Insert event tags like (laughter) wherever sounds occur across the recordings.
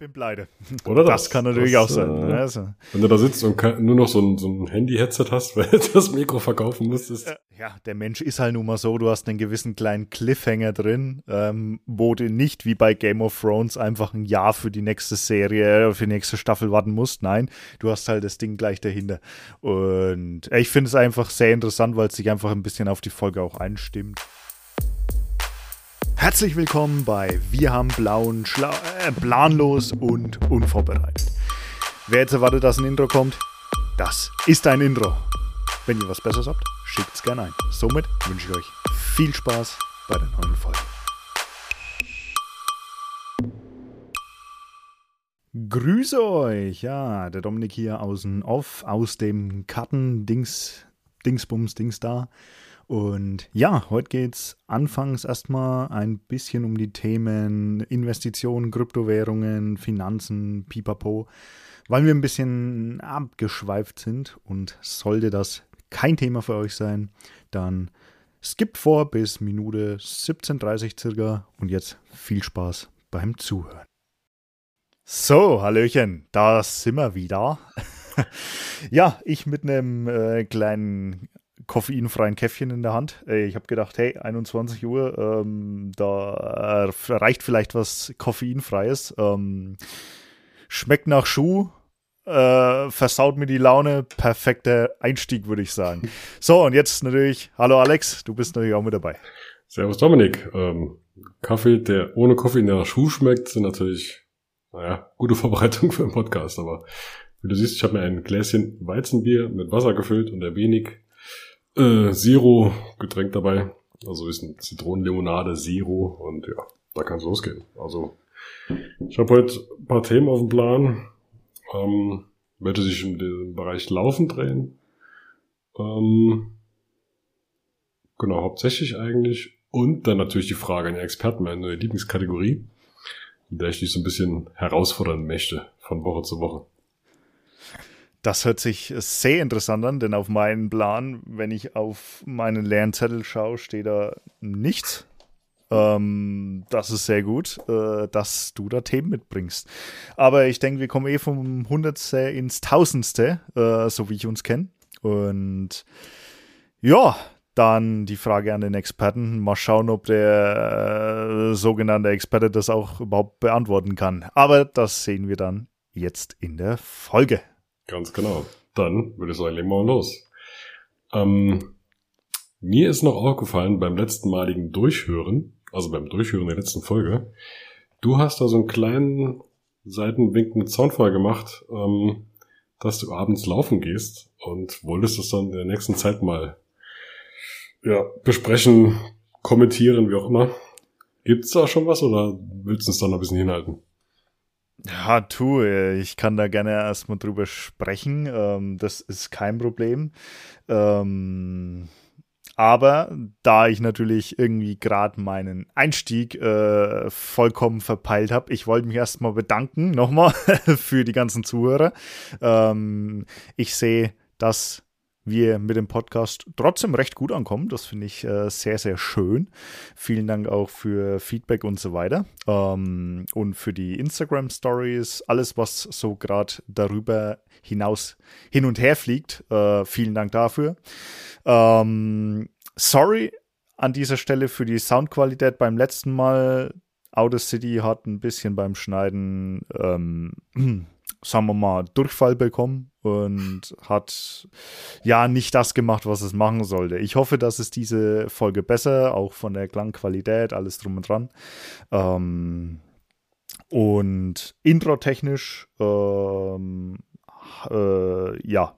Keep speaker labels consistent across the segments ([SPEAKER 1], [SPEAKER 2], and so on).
[SPEAKER 1] bin pleite.
[SPEAKER 2] Oder
[SPEAKER 1] das,
[SPEAKER 2] das
[SPEAKER 1] kann natürlich
[SPEAKER 2] das,
[SPEAKER 1] auch sein.
[SPEAKER 2] äh,
[SPEAKER 1] Also,
[SPEAKER 2] Wenn du da sitzt und kein- nur noch so ein, so ein Handy-Headset hast, (laughs) weil du das Mikro verkaufen musstest.
[SPEAKER 1] ja, der Mensch ist halt nun mal so, du hast einen gewissen kleinen Cliffhanger drin, ähm, wo du nicht wie bei Game of Thrones einfach ein Jahr für die nächste Serie, äh, für die nächste Staffel warten musst. Nein, du hast halt das Ding gleich dahinter. Und äh, ich finde es einfach sehr interessant, weil es sich einfach ein bisschen auf die Folge auch einstimmt. Herzlich willkommen bei Wir haben blauen, Schla äh, planlos und unvorbereitet. Wer jetzt erwartet, dass ein Intro kommt, das ist ein Intro. Wenn ihr was Besseres habt, schickt's gerne ein. Somit wünsche ich euch viel Spaß bei der neuen Folge. Grüße euch, ja, der Dominik hier aus dem Off, aus dem Karten-Dings, Dingsbums, Dings da. Und ja, heute geht's anfangs erstmal ein bisschen um die Themen Investitionen, Kryptowährungen, Finanzen, pipapo, weil wir ein bisschen abgeschweift sind und sollte das kein Thema für euch sein, dann skippt vor bis Minute 17.30 circa und jetzt viel Spaß beim Zuhören. So, Hallöchen, da sind wir wieder. (laughs) ja, ich mit einem äh, kleinen koffeinfreien Käffchen in der Hand. Äh, Ich habe gedacht, hey, 21 Uhr, ähm, da reicht vielleicht was koffeinfreies. Ähm, schmeckt nach Schuh, äh, versaut mir die Laune. Perfekter Einstieg, würde ich sagen. (laughs) So, und jetzt natürlich, hallo Alex, du bist natürlich auch mit dabei.
[SPEAKER 2] Servus Dominik. Ähm, Kaffee, der ohne Koffein nach Schuh schmeckt, sind natürlich, naja, gute Vorbereitung für einen Podcast. Aber wie du siehst, ich habe mir ein Gläschen Weizenbier mit Wasser gefüllt und ein wenig äh, Zero-Getränk dabei. Also ist ein Zitronenlimonade Zero und ja, da kann es losgehen. Also ich habe heute ein paar Themen auf dem Plan, ähm, welche sich in den Bereich Laufen drehen. Ähm, genau, hauptsächlich eigentlich. Und dann natürlich die Frage an den Experten, meine Lieblingskategorie, in der ich dich so ein bisschen herausfordern möchte von Woche zu Woche.
[SPEAKER 1] Das hört sich sehr interessant an, denn auf meinen Plan, wenn ich auf meinen leeren Zettel schaue, steht da nichts. Ähm, das ist sehr gut, äh, dass du da Themen mitbringst. Aber ich denke, wir kommen eh vom Hundertste ins Tausendste, äh, so wie ich uns kenne. Und ja, dann die Frage an den Experten. Mal schauen, ob der äh, sogenannte Experte das auch überhaupt beantworten kann. Aber das sehen wir dann jetzt in der Folge.
[SPEAKER 2] Ganz genau. Dann würde ich sagen, legen wir mal los. Ähm, mir ist noch aufgefallen beim letzten maligen Durchhören, also beim Durchhören der letzten Folge, du hast da so einen kleinen seitenwinkenden Soundfall gemacht, ähm, dass du abends laufen gehst und wolltest das dann in der nächsten Zeit mal ja, besprechen, kommentieren, wie auch immer. Gibt's da schon was oder willst du es dann noch ein bisschen hinhalten?
[SPEAKER 1] Ja, tu, äh, ich kann da gerne erstmal drüber sprechen. Ähm, das ist kein Problem. Ähm, aber da ich natürlich irgendwie gerade meinen Einstieg äh, vollkommen verpeilt habe, ich wollte mich erstmal bedanken, nochmal (laughs) für die ganzen Zuhörer. Ähm, ich sehe, dass wir mit dem Podcast trotzdem recht gut ankommen. Das finde ich äh, sehr, sehr schön. Vielen Dank auch für Feedback und so weiter. Ähm, und für die Instagram Stories, alles, was so gerade darüber hinaus hin und her fliegt. Äh, vielen Dank dafür. Ähm, sorry an dieser Stelle für die Soundqualität beim letzten Mal. Outer City hat ein bisschen beim Schneiden, ähm, (clears throat) sagen wir mal, Durchfall bekommen und hat ja nicht das gemacht, was es machen sollte. Ich hoffe, dass es diese Folge besser, auch von der Klangqualität, alles drum und dran. Ähm, und intro-technisch, ähm, äh, ja,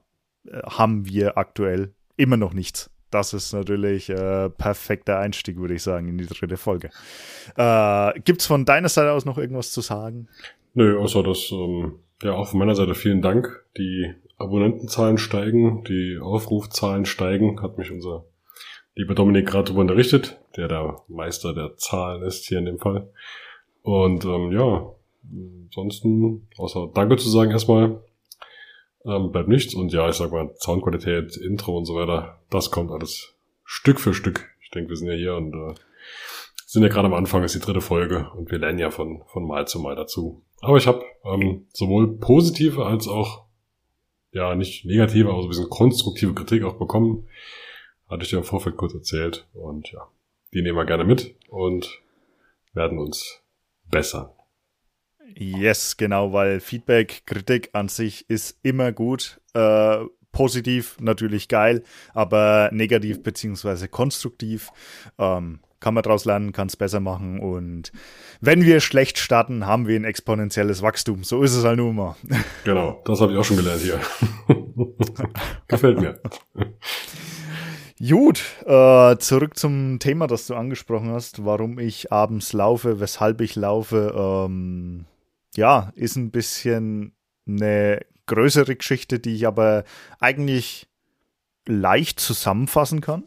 [SPEAKER 1] haben wir aktuell immer noch nichts. Das ist natürlich äh, perfekter Einstieg, würde ich sagen, in die dritte Folge. Äh, Gibt es von deiner Seite aus noch irgendwas zu sagen?
[SPEAKER 2] Nö, außer dass, ähm, ja, auch von meiner Seite vielen Dank. Die Abonnentenzahlen steigen, die Aufrufzahlen steigen, hat mich unser lieber Dominik gerade darüber unterrichtet, der der Meister der Zahlen ist hier in dem Fall. Und ähm, ja, ansonsten, außer Danke zu sagen erstmal, ähm, bleibt nichts. Und ja, ich sag mal, Soundqualität, Intro und so weiter, das kommt alles Stück für Stück. Ich denke, wir sind ja hier und äh, sind ja gerade am Anfang, ist die dritte Folge und wir lernen ja von, von Mal zu Mal dazu. Aber ich habe ähm, sowohl positive als auch, ja, nicht negative, aber so ein bisschen konstruktive Kritik auch bekommen. Hatte ich dir im Vorfeld kurz erzählt. Und ja, die nehmen wir gerne mit und werden uns bessern.
[SPEAKER 1] Yes, genau, weil Feedback, Kritik an sich ist immer gut. Äh, positiv natürlich geil, aber negativ beziehungsweise konstruktiv. Ähm, kann man daraus lernen, kann es besser machen und wenn wir schlecht starten, haben wir ein exponentielles Wachstum. So ist es halt nun mal. (laughs)
[SPEAKER 2] Genau, das habe ich auch schon gelernt hier. (laughs) Gefällt mir.
[SPEAKER 1] Gut, äh, zurück zum Thema, das du angesprochen hast, warum ich abends laufe, weshalb ich laufe. Ähm, ja, ist ein bisschen eine größere Geschichte, die ich aber eigentlich leicht zusammenfassen kann.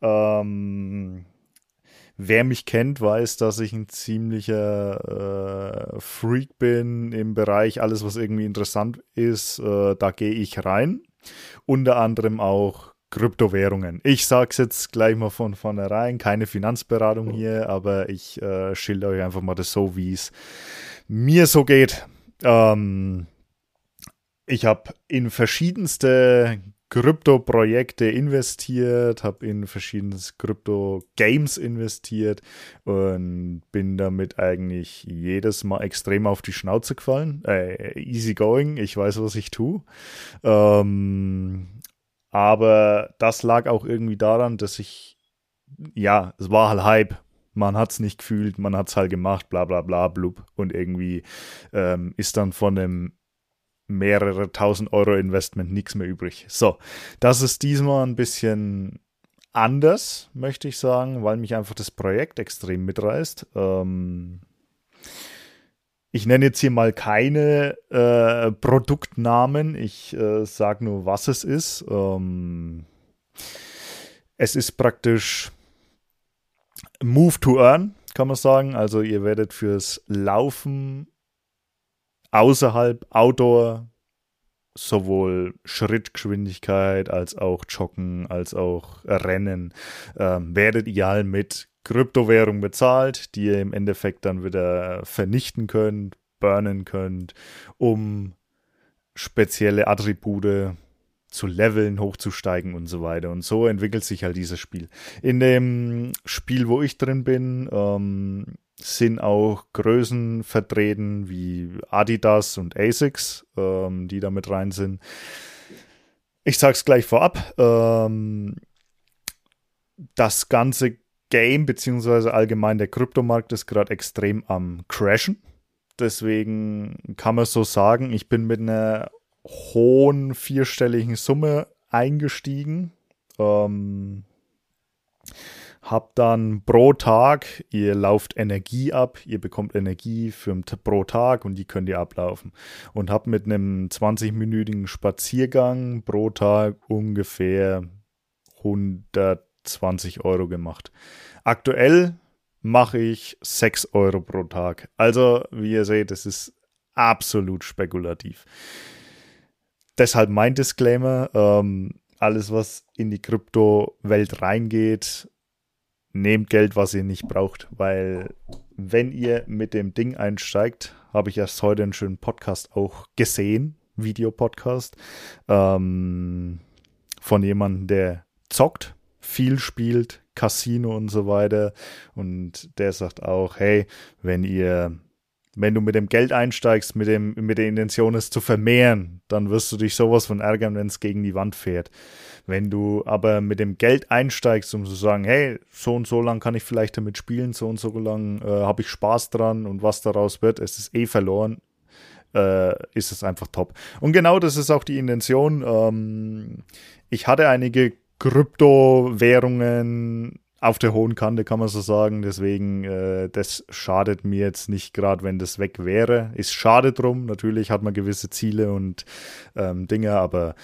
[SPEAKER 1] Ähm, wer mich kennt, weiß, dass ich ein ziemlicher äh, Freak bin im Bereich alles, was irgendwie interessant ist. Äh, da gehe ich rein. Unter anderem auch Kryptowährungen. Ich sage es jetzt gleich mal von vornherein, keine Finanzberatung hier, aber ich äh, schilder euch einfach mal das so, wie es mir so geht. Ähm, ich habe in verschiedenste Krypto-Projekte investiert, habe in verschiedene Krypto-Games investiert und bin damit eigentlich jedes Mal extrem auf die Schnauze gefallen. Äh, easy going, ich weiß, was ich tue. Ähm, aber das lag auch irgendwie daran, dass ich, ja, es war halt Hype. Man hat es nicht gefühlt, man hat es halt gemacht, bla bla bla, blub. Und irgendwie ähm, ist dann von einem mehrere tausend Euro Investment nichts mehr übrig. So, das ist diesmal ein bisschen anders, möchte ich sagen, weil mich einfach das Projekt extrem mitreißt. Ähm, ich nenne jetzt hier mal keine äh, Produktnamen, ich äh, sage nur, was es ist. Ähm, es ist praktisch Move to Earn, kann man sagen. Also ihr werdet fürs Laufen außerhalb Outdoor sowohl Schrittgeschwindigkeit als auch Joggen als auch Rennen ähm, werdet ihr halt mit Kryptowährung bezahlt, die ihr im Endeffekt dann wieder vernichten könnt, burnen könnt, um spezielle Attribute zu leveln, hochzusteigen und so weiter. Und so entwickelt sich halt dieses Spiel. In dem Spiel, wo ich drin bin, ähm, sind auch Größen vertreten wie Adidas und ASICS, ähm, die da mit rein sind. Ich sag's gleich vorab. Ähm, das ganze Game beziehungsweise allgemein der Kryptomarkt ist gerade extrem am Crashen. Deswegen kann man so sagen, ich bin mit einer hohen vierstelligen Summe eingestiegen. Ähm, habt dann pro Tag, ihr lauft Energie ab, ihr bekommt Energie für pro Tag und die könnt ihr ablaufen. Und habt mit einem 20-minütigen Spaziergang pro Tag ungefähr 120 Euro gemacht. Aktuell mache ich 6 Euro pro Tag. Also, wie ihr seht, es ist absolut spekulativ. Deshalb mein Disclaimer, ähm, alles, was in die Kryptowelt reingeht, nehmt Geld, was ihr nicht braucht, weil wenn ihr mit dem Ding einsteigt, habe ich erst heute einen schönen Podcast auch gesehen, Videopodcast, ähm, von jemandem, der zockt, viel spielt, Casino und so weiter. Und der sagt auch, hey, wenn ihr wenn du mit dem Geld einsteigst, mit, dem, mit der Intention, es zu vermehren, dann wirst du dich sowas von ärgern, wenn es gegen die Wand fährt. Wenn du aber mit dem Geld einsteigst, um zu sagen, hey, so und so lang kann ich vielleicht damit spielen, so und so lang äh, habe ich Spaß dran und was daraus wird, es ist eh verloren, äh, ist es einfach top. Und genau das ist auch die Intention. Ähm, ich hatte einige Kryptowährungen auf der hohen Kante, kann man so sagen. Deswegen, äh, das schadet mir jetzt nicht gerade, wenn das weg wäre. Ist schade drum. Natürlich hat man gewisse Ziele und ähm, Dinge, aber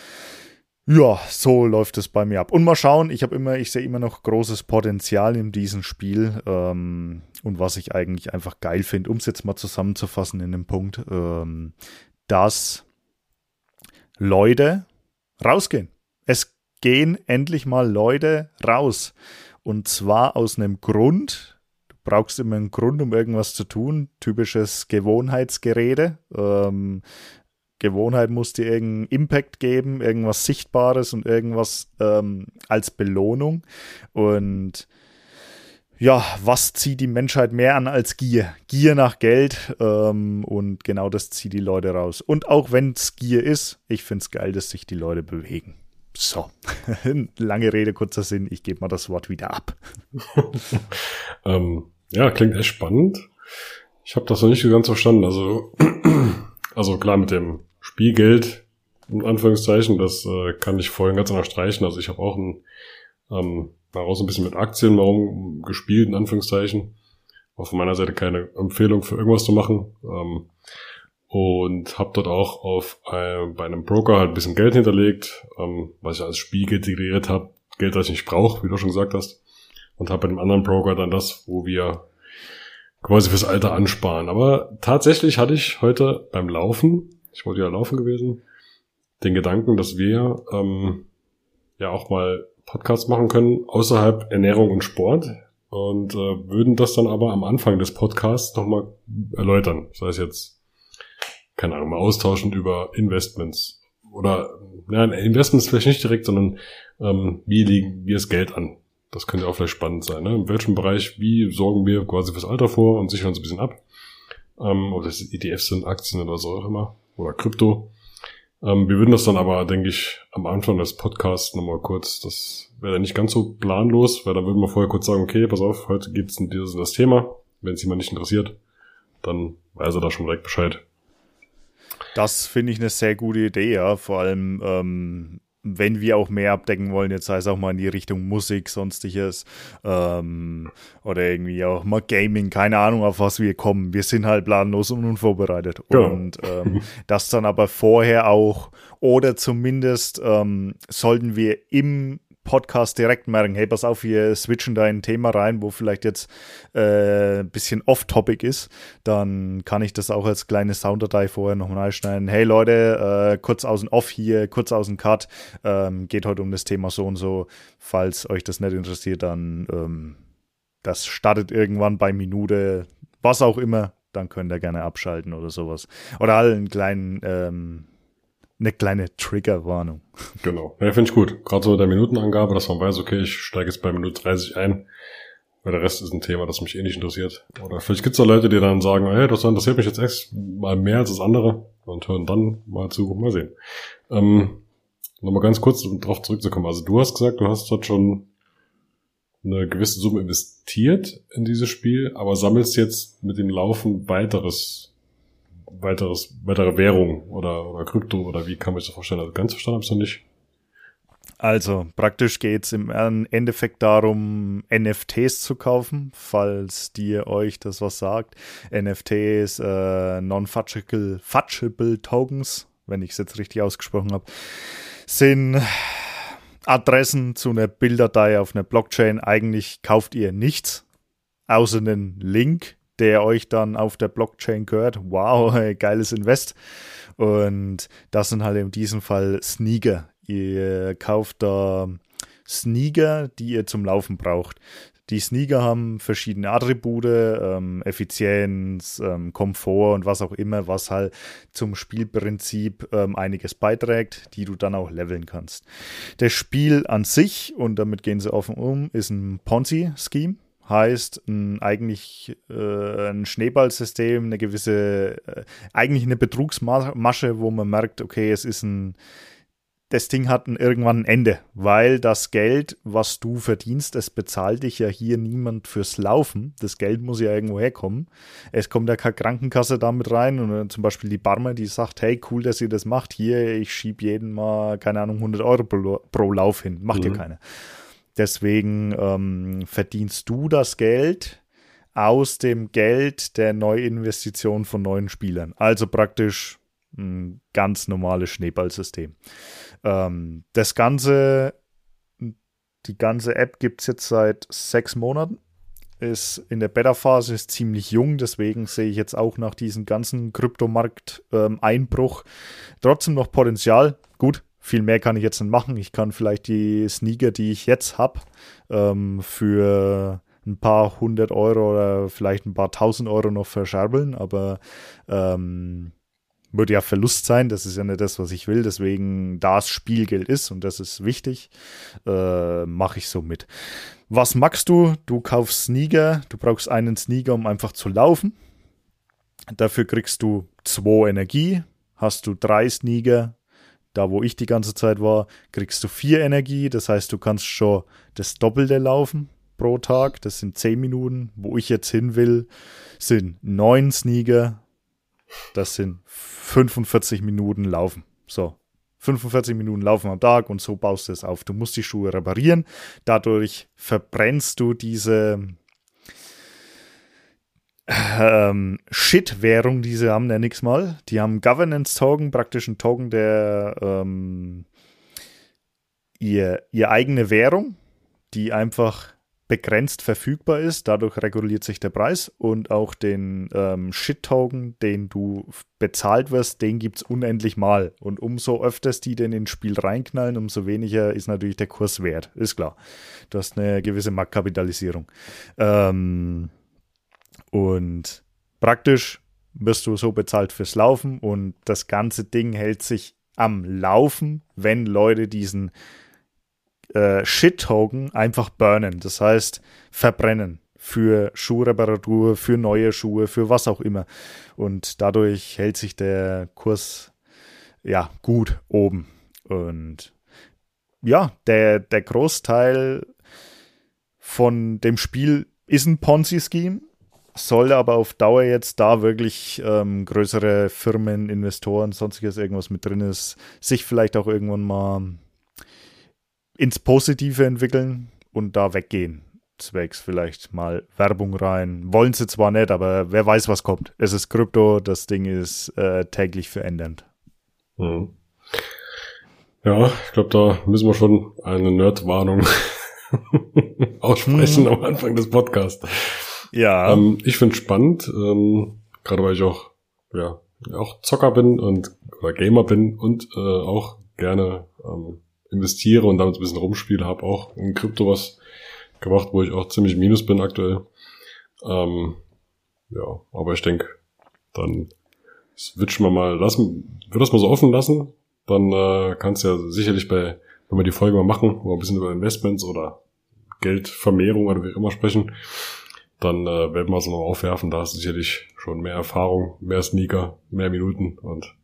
[SPEAKER 1] ja, so läuft es bei mir ab. Und mal schauen, ich habe immer, ich sehe immer noch großes Potenzial in diesem Spiel. Ähm, und was ich eigentlich einfach geil finde, um es jetzt mal zusammenzufassen in dem Punkt, ähm, dass Leute rausgehen. Es gehen endlich mal Leute raus. Und zwar aus einem Grund, du brauchst immer einen Grund, um irgendwas zu tun. Typisches Gewohnheitsgerede. Ähm, Gewohnheit muss dir irgendeinen Impact geben, irgendwas Sichtbares und irgendwas ähm, als Belohnung. Und ja, was zieht die Menschheit mehr an als Gier? Gier nach Geld ähm, und genau das zieht die Leute raus. Und auch wenn es Gier ist, ich finde es geil, dass sich die Leute bewegen. So, (laughs) lange Rede, kurzer Sinn, ich gebe mal das Wort wieder ab. (laughs)
[SPEAKER 2] ähm, ja, klingt echt spannend. Ich habe das noch nicht so ganz verstanden. Also, (clears throat) also klar mit dem Spielgeld, in Anführungszeichen, das äh, kann ich vorhin ganz anders streichen. Also ich habe auch ein, ähm, daraus ein bisschen mit Aktien warum gespielt, in Anführungszeichen. Auch von meiner Seite keine Empfehlung für irgendwas zu machen. Ähm, und habe dort auch auf äh, bei einem Broker halt ein bisschen Geld hinterlegt, ähm, was ich als Spielgeld integriert habe. Geld, das ich nicht brauche, wie du schon gesagt hast. Und habe bei dem anderen Broker dann das, wo wir quasi fürs Alter ansparen. Aber tatsächlich hatte ich heute beim Laufen, ich wollte ja laufen gewesen, den Gedanken, dass wir ähm, ja auch mal Podcasts machen können außerhalb Ernährung und Sport und äh, würden das dann aber am Anfang des Podcasts nochmal erläutern. Das heißt jetzt keine Ahnung, mal austauschen über Investments. Oder, ja, Investments vielleicht nicht direkt, sondern ähm, wie legen wir das Geld an? Das könnte auch vielleicht spannend sein. Ne? In welchem Bereich, wie sorgen wir quasi fürs Alter vor und sichern uns ein bisschen ab? Ähm, ob das ETFs sind, Aktien oder so auch immer. Oder Krypto. Ähm, wir würden das dann aber, denke ich, am Anfang des Podcasts nochmal kurz, das wäre dann nicht ganz so planlos, weil dann würden wir vorher kurz sagen, okay, pass auf, heute geht's um dieses das Thema. Wenn es jemand nicht interessiert, dann weiß er da schon direkt Bescheid.
[SPEAKER 1] Das finde ich eine sehr gute Idee, ja. Vor allem, ähm, wenn wir auch mehr abdecken wollen, jetzt sei es auch mal in die Richtung Musik, sonstiges ähm, oder irgendwie auch mal Gaming, keine Ahnung, auf was wir kommen. Wir sind halt planlos und unvorbereitet. Ja. Und ähm, (laughs) das dann aber vorher auch oder zumindest ähm, sollten wir im Podcast direkt merken, hey, pass auf, wir switchen da in ein Thema rein, wo vielleicht jetzt äh, ein bisschen off-topic ist, dann kann ich das auch als kleine Sounddatei vorher nochmal einschneiden. Hey Leute, äh, kurz aus dem Off hier, kurz aus dem Cut, ähm, geht heute um das Thema so und so. Falls euch das nicht interessiert, dann ähm, das startet irgendwann bei Minute, was auch immer, dann könnt ihr gerne abschalten oder sowas. Oder einen kleinen ähm, eine kleine Triggerwarnung.
[SPEAKER 2] Genau. Ja, finde ich gut. Gerade so mit der Minutenangabe, dass man weiß, okay, ich steige jetzt bei Minute 30 ein, weil der Rest ist ein Thema, das mich eh nicht interessiert. Oder vielleicht gibt es da Leute, die dann sagen, hey, das interessiert mich jetzt echt mal mehr als das andere und hören dann mal zu, mal sehen. Ähm, Nochmal ganz kurz um darauf zurückzukommen. Also du hast gesagt, du hast dort schon eine gewisse Summe investiert in dieses Spiel, aber sammelst jetzt mit dem Laufen weiteres weiteres, weitere Währung oder, oder Krypto oder wie kann man sich das vorstellen? Also ganz verstanden habe ich es noch nicht.
[SPEAKER 1] Also praktisch geht es im Endeffekt darum, NFTs zu kaufen, falls dir euch das was sagt. NFTs, äh, Non-Fungible Fungible Tokens, wenn ich es jetzt richtig ausgesprochen habe, sind Adressen zu einer Bilddatei auf einer Blockchain. Eigentlich kauft ihr nichts, außer einen Link der euch dann auf der Blockchain gehört. Wow, (laughs) geiles Invest. Und das sind halt in diesem Fall Sneaker. Ihr kauft da Sneaker, die ihr zum Laufen braucht. Die Sneaker haben verschiedene Attribute, ähm, Effizienz, ähm, Komfort und was auch immer, was halt zum Spielprinzip ähm, einiges beiträgt, die du dann auch leveln kannst. Das Spiel an sich, und damit gehen sie offen um, ist ein Ponzi-Scheme heißt ein, eigentlich äh, ein Schneeballsystem, eine gewisse, äh, eigentlich eine Betrugsmasche, wo man merkt, okay, es ist ein, das Ding hat ein, irgendwann ein Ende, weil das Geld, was du verdienst, es bezahlt dich ja hier niemand fürs Laufen. Das Geld muss ja irgendwo herkommen. Es kommt ja keine Krankenkasse damit rein und äh, zum Beispiel die Barmer, die sagt, hey, cool, dass ihr das macht. Hier, ich schieb jeden mal, keine Ahnung, 100 Euro pro, pro Lauf hin. Macht mhm. ja keiner. Deswegen ähm, verdienst du das Geld aus dem Geld der Neuinvestition von neuen Spielern. Also praktisch ein ganz normales Schneeballsystem. Ähm, das Ganze, die ganze App gibt es jetzt seit sechs Monaten. Ist in der Beta-Phase ist ziemlich jung, deswegen sehe ich jetzt auch nach diesem ganzen Kryptomarkt-Einbruch ähm, trotzdem noch Potenzial. Gut, viel mehr kann ich jetzt nicht machen. Ich kann vielleicht die Sneaker, die ich jetzt habe, ähm, für ein paar hundert Euro oder vielleicht ein paar tausend Euro noch verscherbeln, aber ähm, würde ja Verlust sein, das ist ja nicht das, was ich will, deswegen da es Spielgeld ist und das ist wichtig, äh, mache ich so mit. Was magst du? Du kaufst Sneaker, du brauchst einen Sneaker, um einfach zu laufen. Dafür kriegst du zwei Energie, hast du drei Sneaker, da wo ich die ganze Zeit war, kriegst du vier Energie, das heißt, du kannst schon das Doppelte laufen pro Tag, das sind zehn Minuten, wo ich jetzt hin will, sind neun Sneaker, das sind 45 Minuten Laufen. So, 45 Minuten Laufen am Tag und so baust du es auf. Du musst die Schuhe reparieren. Dadurch verbrennst du diese ähm, Shit-Währung, die sie haben, nenne ich es mal. Die haben Governance-Token, praktisch ein Token, der ähm, ihr, ihr eigene Währung, die einfach begrenzt verfügbar ist. Dadurch reguliert sich der Preis und auch den ähm, Shit-Token, den du bezahlt wirst, den gibt es unendlich mal. Und umso öfters die den ins Spiel reinknallen, umso weniger ist natürlich der Kurs wert. Ist klar. Du hast eine gewisse Marktkapitalisierung. Ähm, und praktisch wirst du so bezahlt fürs Laufen und das ganze Ding hält sich am Laufen, wenn Leute diesen äh, Shit-Token einfach burnen. Das heißt, verbrennen für Schuhreparatur, für neue Schuhe, für was auch immer. Und dadurch hält sich der Kurs ja gut oben. Und ja, der, der Großteil von dem Spiel ist ein Ponzi-Scheme, soll aber auf Dauer jetzt da wirklich ähm, größere Firmen, Investoren, sonstiges irgendwas mit drin ist, sich vielleicht auch irgendwann mal ins Positive entwickeln und da weggehen. Zwecks vielleicht mal Werbung rein. Wollen sie zwar nicht, aber wer weiß, was kommt. Es ist Krypto, das Ding ist äh, täglich verändernd.
[SPEAKER 2] Mhm. Ja, ich glaube, da müssen wir schon eine Nerd-Warnung (laughs) aussprechen mhm. am Anfang des Podcasts. Ja. Ähm, ich finde spannend, ähm, gerade weil ich auch, ja, auch Zocker bin und oder Gamer bin und äh, auch gerne ähm, investiere und damit ein bisschen rumspiele, habe auch in Krypto was gemacht, wo ich auch ziemlich minus bin aktuell. Ähm, ja, aber ich denke, dann switchen wir mal, lassen, wir das mal so offen lassen, dann äh, kannst du ja sicherlich bei, wenn wir die Folge mal machen, wo wir ein bisschen über Investments oder Geldvermehrung oder wie immer sprechen, dann äh, werden wir es nochmal aufwerfen. Da hast du sicherlich schon mehr Erfahrung, mehr Sneaker, mehr Minuten und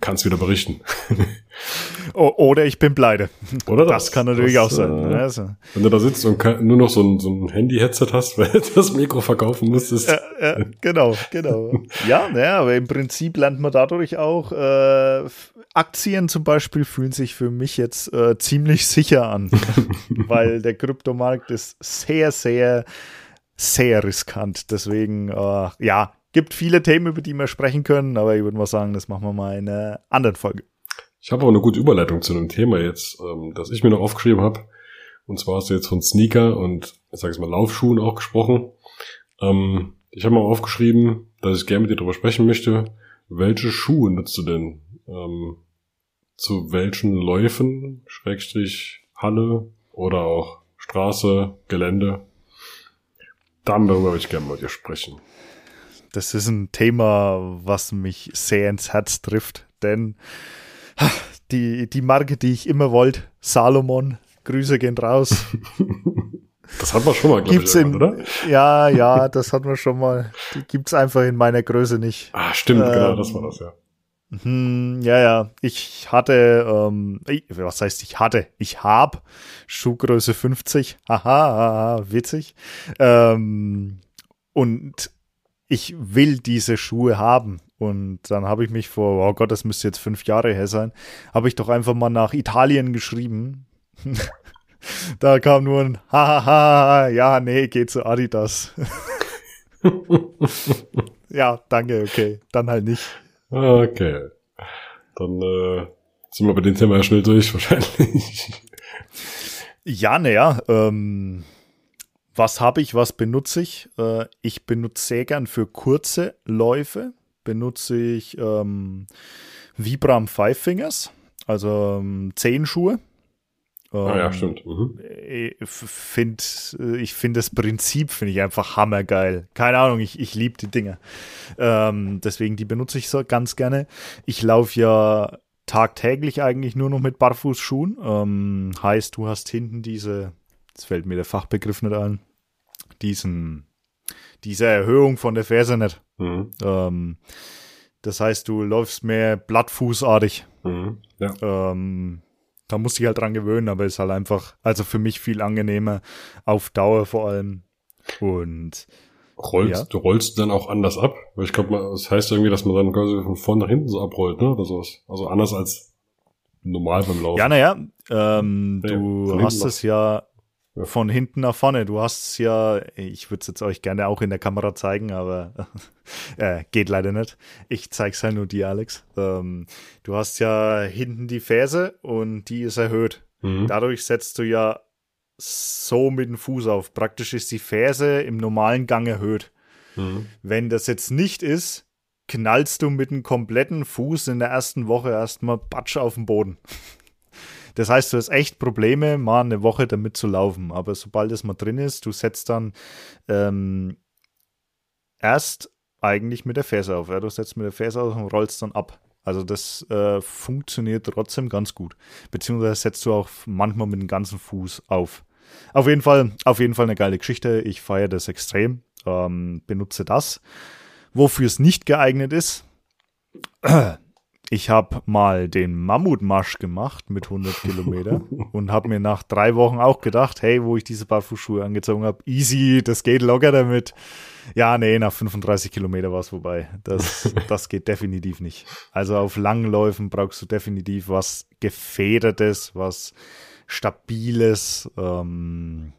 [SPEAKER 2] kannst wieder berichten. (laughs)
[SPEAKER 1] Oder ich bin pleite. Oder das, das kann natürlich das, auch sein.
[SPEAKER 2] Äh, also. Wenn du da sitzt und nur noch so ein, so ein Handy-Headset hast, (laughs) weil du das Mikro verkaufen musstest.
[SPEAKER 1] Ja, ja, genau, genau. (laughs) ja, naja, aber im Prinzip lernt man dadurch auch, äh, Aktien zum Beispiel fühlen sich für mich jetzt äh, ziemlich sicher an, weil der Kryptomarkt ist sehr, sehr, sehr riskant. Deswegen, äh, ja, gibt viele Themen, über die wir sprechen können, aber ich würde mal sagen, das machen wir mal in einer anderen Folge.
[SPEAKER 2] Ich habe aber eine gute Überleitung zu einem Thema jetzt, ähm, das ich mir noch aufgeschrieben habe. Und zwar hast du jetzt von Sneaker und, ich sage es mal, Laufschuhen auch gesprochen. Ähm, ich habe mal aufgeschrieben, dass ich gerne mit dir darüber sprechen möchte. Welche Schuhe nutzt du denn? Ähm, zu welchen Läufen, Schrägstrich, Halle oder auch Straße, Gelände? Darüber würde ich gerne mit dir sprechen.
[SPEAKER 1] Das ist ein Thema, was mich sehr ins Herz trifft, denn die, die Marke, die ich immer wollte, Salomon, Grüße gehen raus. (laughs)
[SPEAKER 2] Das hat man schon mal,
[SPEAKER 1] glaube ich, in, oder? Ja, ja, das hat man schon mal. Die gibt's einfach in meiner Größe nicht.
[SPEAKER 2] Ah, stimmt, ähm, genau, das war das, ja.
[SPEAKER 1] Hm, ja, ja. Ich hatte, ähm, was heißt ich hatte? Ich hab Schuhgröße 50. Haha, (laughs) haha witzig. Ähm, und ich will diese Schuhe haben. Und dann habe ich mich vor, oh Gott, das müsste jetzt fünf Jahre her sein, habe ich doch einfach mal nach Italien geschrieben. (laughs) da kam nur ein Hahaha, ja, nee, geh zu Adidas. (laughs) ja, danke, okay. Dann halt nicht.
[SPEAKER 2] Okay. Dann äh, sind wir bei dem Thema ja schnell durch, (laughs) wahrscheinlich.
[SPEAKER 1] Ja, naja, ähm, was habe ich, was benutze ich? Äh, ich benutze sehr gern für kurze Läufe, benutze ich ähm, Vibram Five Fingers, also ähm, Zehenschuhe.
[SPEAKER 2] Ah ja, stimmt. Mhm.
[SPEAKER 1] Ich finde ich find das Prinzip finde ich einfach hammergeil. Keine Ahnung, ich, ich liebe die Dinge. Ähm, deswegen, die benutze ich so ganz gerne. Ich laufe ja tagtäglich eigentlich nur noch mit Barfußschuhen. Ähm, heißt, du hast hinten diese, jetzt fällt mir der Fachbegriff nicht ein, diesen, diese Erhöhung von der Ferse nicht. Mhm. Ähm, das heißt, du läufst mehr blattfußartig. Mhm. Ja. Ähm, da musst du dich halt dran gewöhnen, aber ist halt einfach, also für mich viel angenehmer, auf Dauer vor allem. Und
[SPEAKER 2] rollst, ja. du rollst dann auch anders ab, weil ich glaube, das heißt irgendwie, dass man dann quasi von vorn nach hinten so abrollt, ne, oder sowas. Also anders als normal beim Laufen.
[SPEAKER 1] Ja, naja, ähm, ja, du hast es ja. Von hinten nach vorne. Du hast ja, ich würde es jetzt euch gerne auch in der Kamera zeigen, aber (laughs) äh, geht leider nicht. Ich zeig's halt nur dir, Alex. Ähm, du hast ja hinten die Ferse und die ist erhöht. Mhm. Dadurch setzt du ja so mit dem Fuß auf. Praktisch ist die Ferse im normalen Gang erhöht. Mhm. Wenn das jetzt nicht ist, knallst du mit dem kompletten Fuß in der ersten Woche erstmal Batsch auf den Boden. (laughs) Das heißt, du hast echt Probleme, mal eine Woche damit zu laufen. Aber sobald es mal drin ist, du setzt dann ähm, erst eigentlich mit der Ferse auf. Ja? Du setzt mit der Ferse auf und rollst dann ab. Also das äh, funktioniert trotzdem ganz gut. Beziehungsweise setzt du auch manchmal mit dem ganzen Fuß auf. Auf jeden Fall, auf jeden Fall eine geile Geschichte. Ich feiere das extrem. Ähm, benutze das. Wofür es nicht geeignet ist, (clears throat) ich habe mal den Mammutmarsch gemacht mit 100 Kilometer (laughs) und habe mir nach drei Wochen auch gedacht, hey, wo ich diese Barfußschuhe angezogen habe, easy, das geht locker damit. Ja, nee, nach 35 Kilometer war es vorbei. Das, (laughs) das geht definitiv nicht. Also auf langen Läufen brauchst du definitiv was Gefedertes, was Stabiles. Ähm,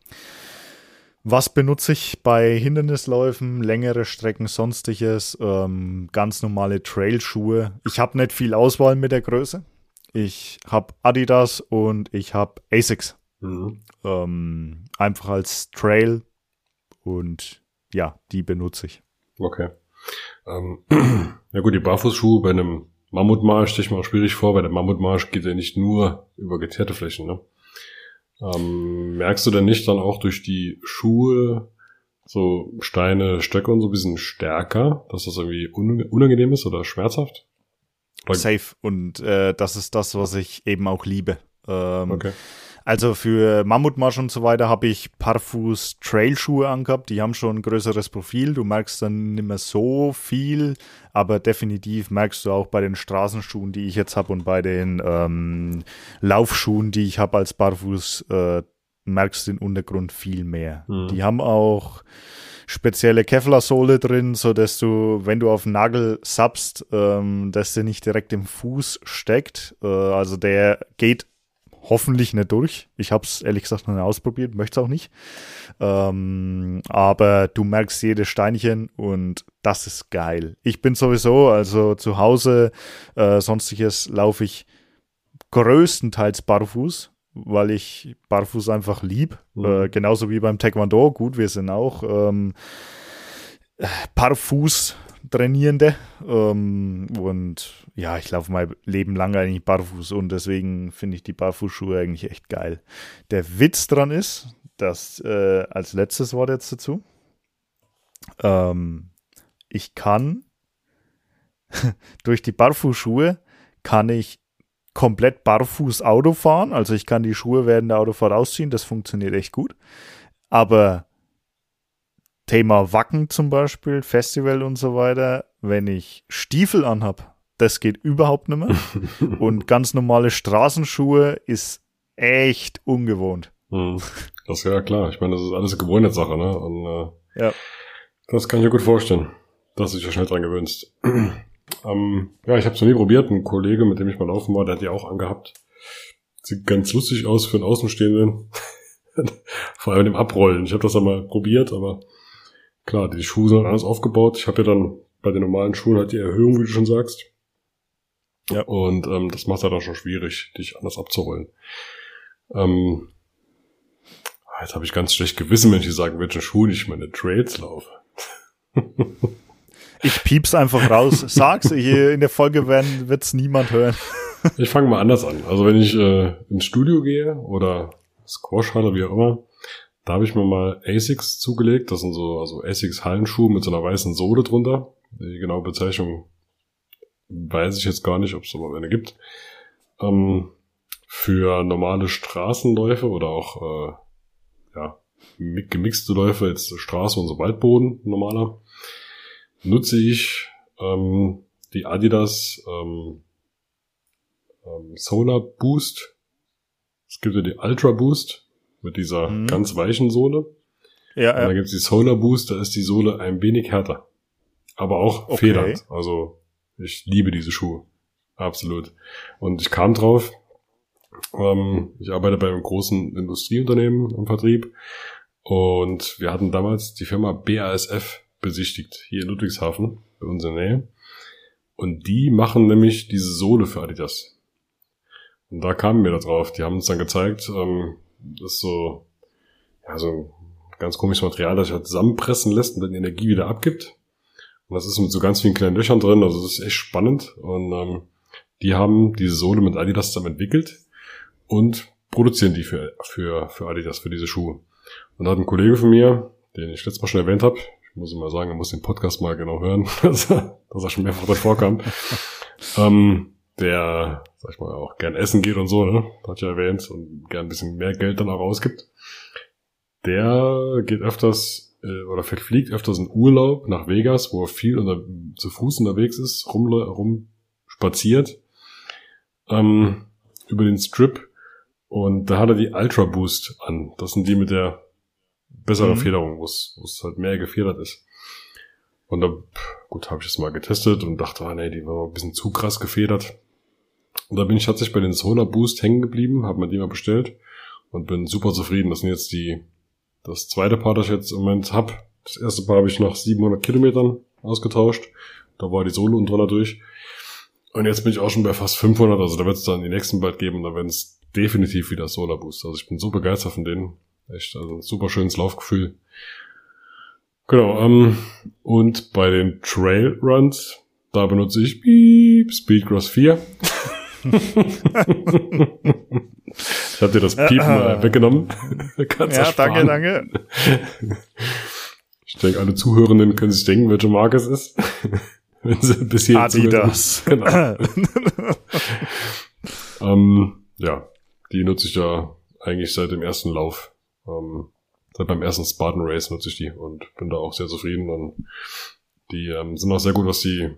[SPEAKER 1] was benutze ich bei Hindernisläufen, längere Strecken, sonstiges, ähm, ganz normale Trailschuhe. Ich habe nicht viel Auswahl mit der Größe. Ich habe Adidas und ich habe Asics. Mhm. Ähm, einfach als Trail und ja, die benutze ich.
[SPEAKER 2] Okay. Ähm, (clears throat) ja gut, die Barfußschuhe bei einem Mammutmarsch stelle ich mir auch schwierig vor, weil der Mammutmarsch geht ja nicht nur über geteerte Flächen, ne? Ähm, merkst du denn nicht dann auch durch die Schuhe so Steine, Stöcke und so ein bisschen stärker, dass das irgendwie unangenehm ist oder schmerzhaft?
[SPEAKER 1] Oder? Safe. Und äh, das ist das, was ich eben auch liebe. Ähm, okay. Also für Mammutmarsch und so weiter habe ich Parfuß Trailschuhe angehabt. Die haben schon ein größeres Profil. Du merkst dann nicht mehr so viel, aber definitiv merkst du auch bei den Straßenschuhen, die ich jetzt habe und bei den ähm, Laufschuhen, die ich habe als Barfuß, äh, merkst du den Untergrund viel mehr. Mhm. Die haben auch spezielle Kevlar-Sohle drin, so dass du, wenn du auf den Nagel subst, ähm, dass der nicht direkt im Fuß steckt. Äh, also der geht hoffentlich nicht durch. Ich habe es ehrlich gesagt noch nicht ausprobiert, möchte es auch nicht. Ähm, aber du merkst jedes Steinchen und das ist geil. Ich bin sowieso, also zu Hause, äh, sonstiges laufe ich größtenteils barfuß, weil ich barfuß einfach lieb. Mhm. Äh, genauso wie beim Taekwondo. Gut, wir sind auch ähm, Barfuß Trainierende. Ähm, und ja, ich laufe mein Leben lang eigentlich barfuß und deswegen finde ich die Barfußschuhe eigentlich echt geil. Der Witz dran ist, dass äh, als letztes Wort jetzt dazu, ähm, ich kann (laughs) durch die Barfußschuhe kann ich komplett barfuß Auto fahren. Also ich kann die Schuhe während der Autofahrt ausziehen, das funktioniert echt gut. Aber Thema Wacken zum Beispiel, Festival und so weiter, wenn ich Stiefel anhab, das geht überhaupt nicht mehr. (laughs) und ganz normale Straßenschuhe ist echt ungewohnt.
[SPEAKER 2] Hm. Das ist ja klar. Ich meine, das ist alles eine Gewohnheitssache, ne? Und, äh, ja. Das kann ich mir gut vorstellen, dass du dich ja schnell dran gewöhnst. (clears throat) ähm, ja, ich habe es noch nie probiert. Ein Kollege, mit dem ich mal laufen war, der hat die auch angehabt. Sieht ganz lustig aus für einen Außenstehenden. (laughs) Vor allem dem Abrollen. Ich habe das einmal probiert, aber klar, die Schuhe sind alles aufgebaut. Ich habe ja dann bei den normalen Schuhen halt die Erhöhung, wie du schon sagst. Ja. Und ähm, das macht halt auch schon schwierig, dich anders abzurollen. Ähm, jetzt habe ich ganz schlecht gewissen, wenn ich sagen, welchen Schuhen ich meine Trails laufe.
[SPEAKER 1] ich piep's einfach raus. (laughs) Sag's, hier in der Folge wird es niemand hören.
[SPEAKER 2] Ich fange mal anders an. Also wenn ich äh, ins Studio gehe oder Squashhalle, wie auch immer, da habe ich mir mal Asics zugelegt. Das sind so also Asics Hallenschuhe mit so einer weißen Sohle drunter. Die genaue Bezeichnung weiß ich jetzt gar nicht, ob es aber eine gibt. Ähm, für normale Straßenläufe oder auch äh, ja, gemixte Läufe, jetzt Straße und so Waldboden normaler, nutze ich ähm, die Adidas ähm, ähm, Solar Boost. Es gibt ja die Ultra Boost mit dieser mhm. ganz weichen Sohle. Ja, und dann gibt es die Solar Boost, da ist die Sohle ein wenig härter. Aber auch okay. federnd. Also ich liebe diese Schuhe. Absolut. Und ich kam drauf, ähm, ich arbeite bei einem großen Industrieunternehmen im Vertrieb und wir hatten damals die Firma BASF besichtigt, hier in Ludwigshafen, bei uns in der Nähe. Und die machen nämlich diese Sohle für Adidas. Und da kamen wir da drauf. Die haben uns dann gezeigt, ähm, das ist so, ja, so ein ganz komisches Material, das sich halt zusammenpressen lässt und dann Energie wieder abgibt. Und das ist mit so ganz vielen kleinen Löchern drin, also das ist echt spannend. Und ähm, die haben diese Sohle mit Adidas zusammen entwickelt und produzieren die für, für, für Adidas, für diese Schuhe. Und da hat ein Kollege von mir, den ich letztes Mal schon erwähnt habe, ich muss mal sagen, er muss den Podcast mal genau hören, (laughs) dass er, dass er schon mehrfach davor kam, (laughs) ähm, der, sag ich mal, auch gern essen geht und so, ne? Hat ja erwähnt, und gern ein bisschen mehr Geld dann auch ausgibt. Der geht öfters äh, oder fliegt öfters in Urlaub nach Vegas, wo er viel unter, zu Fuß unterwegs ist, rum, rum spaziert ähm, über den Strip und da hat er die Ultra Boost an. Das sind die mit der besseren mhm. Federung, wo es halt mehr gefedert ist. Und da, gut, habe ich es mal getestet und dachte, ah, nee, die war ein bisschen zu krass gefedert. Und da bin ich tatsächlich bei den Solar Boost hängen geblieben, habe mir die mal bestellt und bin super zufrieden. Das sind jetzt die, das zweite Paar, das ich jetzt im Moment hab. Das erste Paar habe ich nach 700 Kilometern ausgetauscht. Da war die Sohle unten drunter durch. Und jetzt bin ich auch schon bei fast 500, also da wird es dann die nächsten bald geben, da werden es definitiv wieder Solar Boost. Also ich bin so begeistert von denen. Echt, also ein super schönes Laufgefühl. Genau, ähm, und bei den Trail Runs, da benutze ich Beep Speedcross 4. ich habe dir das Piep mal weggenommen. (laughs)
[SPEAKER 1] ja, danke, danke.
[SPEAKER 2] Ich denke, alle Zuhörenden können sich denken, welche Marke es ist. (laughs) Wenn sie bis hier
[SPEAKER 1] Adidas. (laughs)
[SPEAKER 2] Genau. ähm, ja, die nutze ich ja eigentlich seit dem ersten Lauf. Ähm, seit beim ersten Spartan Race nutze ich die und bin da auch sehr zufrieden. Und die ähm, sind auch sehr gut, was die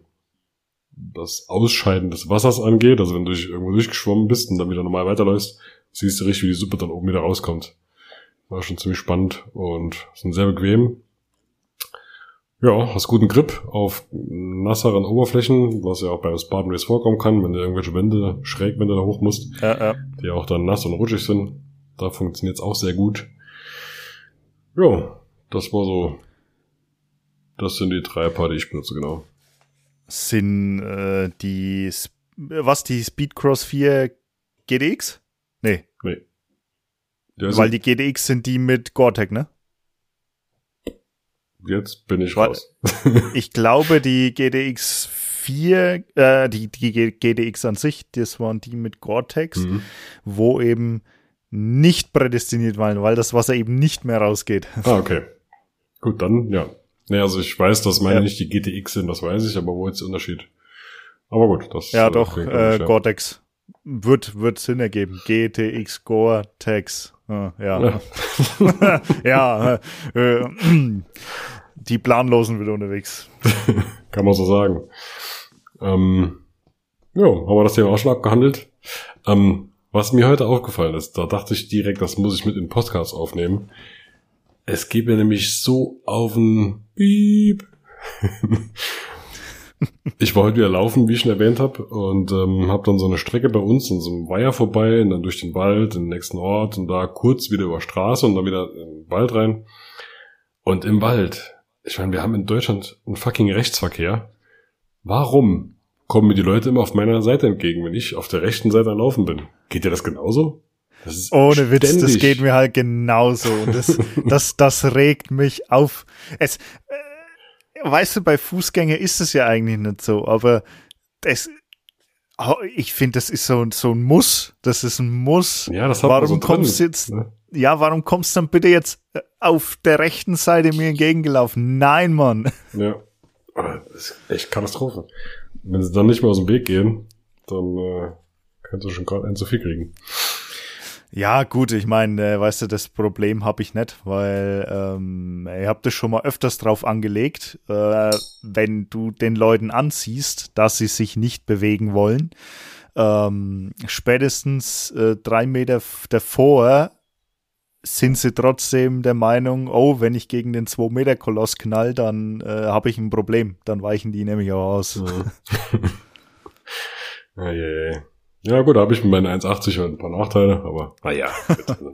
[SPEAKER 2] das Ausscheiden des Wassers angeht. Also wenn du irgendwo durchgeschwommen bist und dann wieder normal weiterläufst, siehst du richtig, wie die Suppe dann oben wieder rauskommt. War schon ziemlich spannend und sind sehr bequem. Ja, hast guten Grip auf nasseren Oberflächen, was ja auch beim Spartan Race vorkommen kann, wenn du irgendwelche Wände, Schrägwände da hoch musst, ja, ja. die auch dann nass und rutschig sind. Da funktioniert es auch sehr gut. Ja, das war so. Das sind die drei Paar, die ich benutze, genau.
[SPEAKER 1] Sind äh, die, was, die Speedcross 4 GDX? Nee.
[SPEAKER 2] Nee.
[SPEAKER 1] Weil die GDX sind die mit Gore-Tex, ne?
[SPEAKER 2] Jetzt bin ich raus. (laughs)
[SPEAKER 1] ich glaube, die GDX 4, äh, die, die GDX an sich, das waren die mit Gore-Tex, mhm. wo eben nicht prädestiniert waren, weil das Wasser eben nicht mehr rausgeht.
[SPEAKER 2] Ah, okay. Gut, dann, ja. Naja, also ich weiß, dass meine ja. nicht die GTX sind, das weiß ich, aber wo ist der Unterschied? Aber gut, das
[SPEAKER 1] Ja, äh, doch, äh, ja. Gore-Tex wird, wird Sinn ergeben. GTX Gore-Tex. Ah, ja. Ja, (laughs) ja äh, äh, die Planlosen wieder unterwegs. (laughs)
[SPEAKER 2] Kann man so sagen. Ähm, ja, haben wir das Thema auch schon abgehandelt. Ähm, was mir heute aufgefallen ist, da dachte ich direkt, das muss ich mit in den Podcast aufnehmen. Es geht mir nämlich so auf den Piep. (laughs) ich war heute wieder laufen, wie ich schon erwähnt habe, und ähm, habe dann so eine Strecke bei uns in so einem Weiher vorbei und dann durch den Wald in den nächsten Ort und da kurz wieder über Straße und dann wieder in den Wald rein. Und im Wald, ich meine, wir haben in Deutschland einen fucking Rechtsverkehr. Warum kommen mir die Leute immer auf meiner Seite entgegen, wenn ich auf der rechten Seite laufen bin? Geht dir das genauso?
[SPEAKER 1] Das Ohne Witz, das geht mir halt genauso. Und das, (laughs) das, das regt mich auf. Es, äh, weißt du, bei Fußgänger ist es ja eigentlich nicht so, aber es, Oh, ich finde, das ist so, so ein Muss. Das ist ein Muss.
[SPEAKER 2] Ja, das hat
[SPEAKER 1] Warum
[SPEAKER 2] so
[SPEAKER 1] kommst du jetzt,
[SPEAKER 2] ne?
[SPEAKER 1] ja, warum kommst du dann bitte jetzt auf der rechten Seite mir entgegengelaufen? Nein, Mann.
[SPEAKER 2] Ja. Ah, Das ist echt Katastrophe. Wenn sie dann nicht mehr aus dem Weg gehen, dann äh, kannst du schon gerade einen zu viel kriegen.
[SPEAKER 1] Ja, gut, ich meine, äh, weißt du, das Problem habe ich nicht, weil ähm, ich habe das schon mal öfters drauf angelegt, äh, wenn du den Leuten ansiehst, dass sie sich nicht bewegen wollen, ähm, spätestens äh, drei Meter davor sind sie trotzdem der Meinung, oh, wenn ich gegen den 2-Meter-Koloss knall, dann äh, habe ich ein Problem. Dann weichen die nämlich auch aus.
[SPEAKER 2] Ja, (laughs) ja, ja. Ja gut, da habe ich mit meinen 1,80 ein paar Nachteile, aber naja,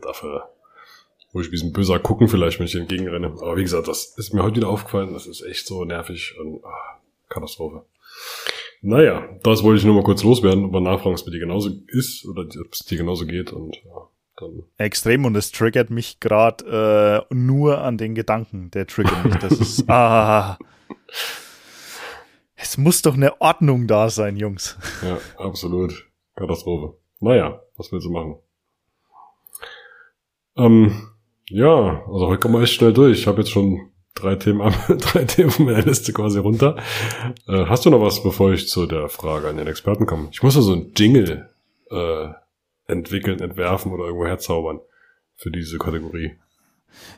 [SPEAKER 2] dafür muss ich ein bisschen böser gucken vielleicht, wenn ich entgegenrenne. Aber wie gesagt, das ist mir heute wieder aufgefallen, das ist echt so nervig und ah, Katastrophe. Naja, das wollte ich nur mal kurz loswerden, aber nachfragen, ob es dir genauso ist oder ob es dir genauso geht und ja, dann
[SPEAKER 1] Extrem und es triggert mich gerade äh, nur an den Gedanken. Der triggert mich. Das ist (laughs) ah. Es muss doch eine Ordnung da sein, Jungs.
[SPEAKER 2] Ja, absolut. Katastrophe. Naja, was willst du machen? Ähm, ja, also heute kommen wir echt schnell durch. Ich habe jetzt schon drei Themen, am- (laughs) drei Themen von meiner Liste quasi runter. Äh, hast du noch was, bevor ich zu der Frage an den Experten komme? Ich muss ja so ein Jingle äh, entwickeln, entwerfen oder irgendwo herzaubern für diese Kategorie.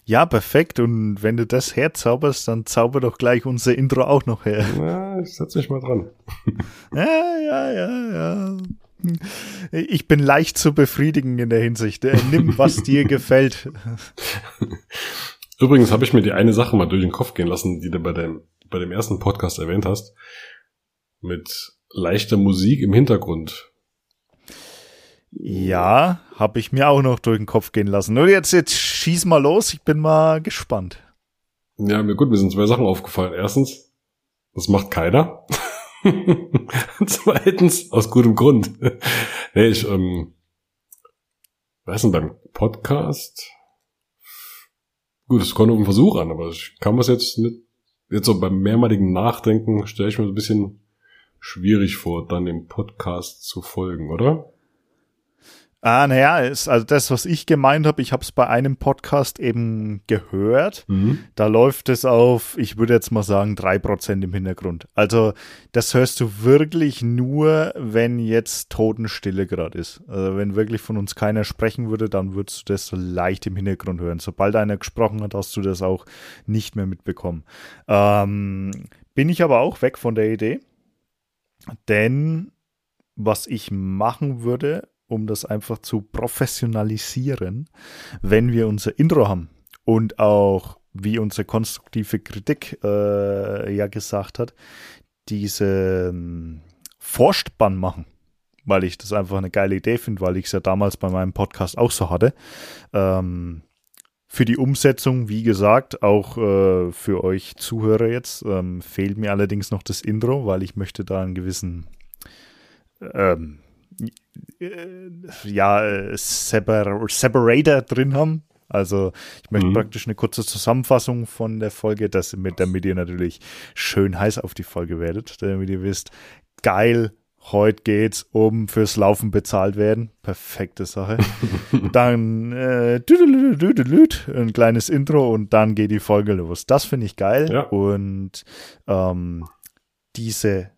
[SPEAKER 1] Ja, perfekt. Und wenn du das herzauberst, dann zauber doch gleich unser Intro auch noch her.
[SPEAKER 2] Ja, ich setz mich mal dran. (laughs)
[SPEAKER 1] Ja, ja, ja, ja. Ich bin leicht zu befriedigen in der Hinsicht. Äh, Nimm, was dir (laughs) gefällt.
[SPEAKER 2] Übrigens habe ich mir die eine Sache mal durch den Kopf gehen lassen, die du bei dem, bei dem ersten Podcast erwähnt hast. Mit leichter Musik im Hintergrund.
[SPEAKER 1] Ja, habe ich mir auch noch durch den Kopf gehen lassen. Nur jetzt, jetzt schieß mal los. Ich bin mal gespannt.
[SPEAKER 2] Ja, mir gut, mir sind zwei Sachen aufgefallen. Erstens, das macht keiner. (laughs) (laughs) Zweitens, aus gutem Grund. nee, ich, ähm, weiß nicht, beim Podcast, gut, es kommt auf den Versuch an, aber ich kann das jetzt nicht, jetzt so beim mehrmaligen Nachdenken stelle ich mir so ein bisschen schwierig vor, dann dem Podcast zu folgen, oder?
[SPEAKER 1] Ah, naja, also das, was ich gemeint habe, ich habe es bei einem Podcast eben gehört.
[SPEAKER 2] Mhm.
[SPEAKER 1] Da läuft es auf, ich würde jetzt mal sagen, drei Prozent im Hintergrund. Also das hörst du wirklich nur, wenn jetzt Totenstille gerade ist. Also wenn wirklich von uns keiner sprechen würde, dann würdest du das so leicht im Hintergrund hören. Sobald einer gesprochen hat, hast du das auch nicht mehr mitbekommen. Ähm, bin ich aber auch weg von der Idee, denn was ich machen würde, um das einfach zu professionalisieren, wenn wir unser Intro haben und auch, wie unsere konstruktive Kritik äh, ja gesagt hat, diesen Vorspann machen, weil ich das einfach eine geile Idee finde, weil ich es ja damals bei meinem Podcast auch so hatte. Ähm, für die Umsetzung, wie gesagt, auch äh, für euch Zuhörer jetzt, ähm, fehlt mir allerdings noch das Intro, weil ich möchte da einen gewissen ähm, äh, ja, äh, Separ Separator drin haben. Also ich möchte
[SPEAKER 2] Mhm.
[SPEAKER 1] praktisch eine kurze Zusammenfassung von der Folge, dass, mit, damit ihr natürlich schön heiß auf die Folge werdet, damit ihr wisst, geil, heute geht's um fürs Laufen bezahlt werden. Perfekte Sache. (laughs) dann äh, ein kleines Intro und dann geht die Folge los. Das finde ich geil.
[SPEAKER 2] Ja.
[SPEAKER 1] Und ähm, diese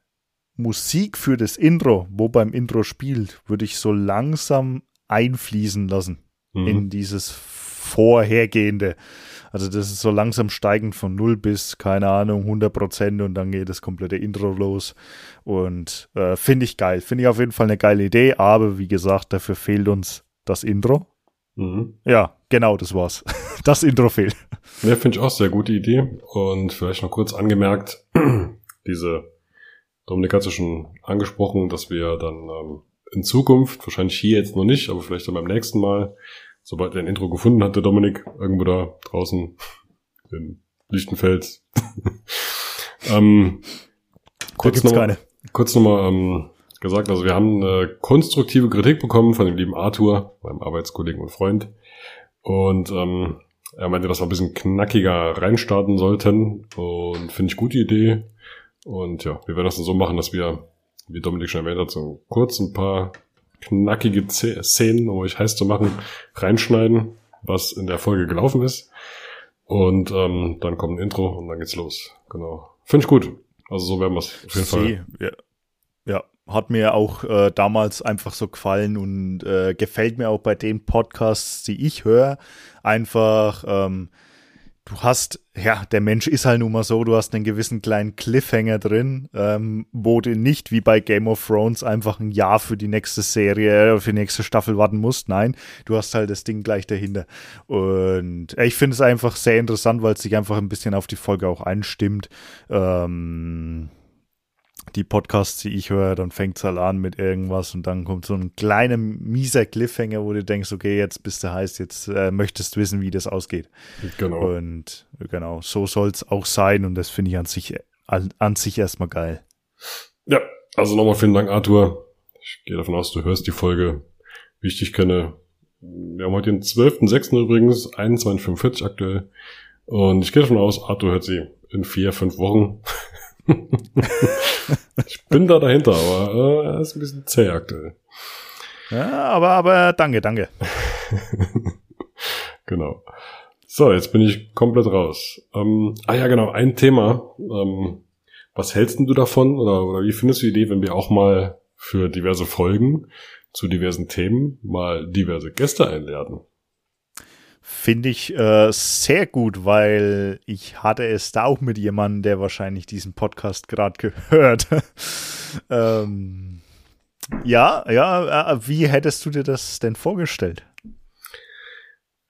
[SPEAKER 1] Musik für das Intro, wo beim Intro spielt, würde ich so langsam einfließen lassen
[SPEAKER 2] Mhm.
[SPEAKER 1] in dieses Vorhergehende. Also das ist so langsam steigend von 0 bis, keine Ahnung, 100 Prozent und dann geht das komplette Intro los. Und äh, finde ich geil. Finde ich auf jeden Fall eine geile Idee, aber wie gesagt, dafür fehlt uns das Intro.
[SPEAKER 2] Mhm.
[SPEAKER 1] Ja, genau, das war's. (laughs) Das Intro fehlt.
[SPEAKER 2] Ja, finde ich auch sehr gute Idee. Und vielleicht noch kurz angemerkt, (clears throat) diese Dominik hat ja schon angesprochen, dass wir dann ähm, in Zukunft, wahrscheinlich hier jetzt noch nicht, aber vielleicht dann beim nächsten Mal, sobald wir ein Intro gefunden hat, der Dominik, irgendwo da draußen (laughs) in Lichtenfels. (laughs) ähm, kurz nochmal kurz nochmal ähm, gesagt, also wir haben eine konstruktive Kritik bekommen von dem lieben Arthur, meinem Arbeitskollegen und Freund. Und ähm, er meinte, dass wir ein bisschen knackiger reinstarten sollten. Und finde ich gute Idee. Und ja, wir werden das dann so machen, dass wir wie Dominik schon erwähnt hat, so kurz ein paar knackige Szenen, um euch heiß zu machen, reinschneiden, was in der Folge gelaufen ist. Und ähm, dann kommt ein Intro und dann geht's los. Genau. Finde ich gut. Also so werden wir es auf jeden
[SPEAKER 1] Sie, Fall. Ja. ja, hat mir auch äh, damals einfach so gefallen und äh, gefällt mir auch bei den Podcasts, die ich höre, einfach ähm, du hast, ja, der Mensch ist halt nun mal so, du hast einen gewissen kleinen Cliffhanger drin, ähm, wo du nicht wie bei Game of Thrones einfach ein Jahr für die nächste Serie, äh, für die nächste Staffel warten musst. Nein, du hast halt das Ding gleich dahinter. Und ich finde es einfach sehr interessant, weil es sich einfach ein bisschen auf die Folge auch einstimmt. Ähm, die Podcasts, die ich höre, dann fängt es halt an mit irgendwas und dann kommt so ein kleiner mieser Cliffhanger, wo du denkst, okay, jetzt bist du heiß, jetzt äh, möchtest du wissen, wie das ausgeht. Genau. Und genau, so soll es auch sein und das finde ich an sich, an, an sich erstmal geil.
[SPEAKER 2] Ja, also nochmal vielen Dank, Arthur. Ich gehe davon aus, du hörst die Folge, wie ich dich kenne. Wir haben heute den 12.06. übrigens, 21.45 aktuell. Und ich gehe davon aus, Arthur hört sie in vier, fünf Wochen. Ich bin da dahinter, aber äh, ist ein bisschen zäh aktuell.
[SPEAKER 1] Ja, aber, aber danke, danke. (laughs)
[SPEAKER 2] genau. So, jetzt bin ich komplett raus. Ähm, ah ja, genau, ein Thema. Ähm, was hältst du davon oder, oder wie findest du die Idee, wenn wir auch mal für diverse Folgen zu diversen Themen mal diverse Gäste einladen?
[SPEAKER 1] Finde ich äh, sehr gut, weil ich hatte es da auch mit jemandem, der wahrscheinlich diesen Podcast gerade gehört. (laughs) ähm, ja, ja, äh, wie hättest du dir das denn vorgestellt?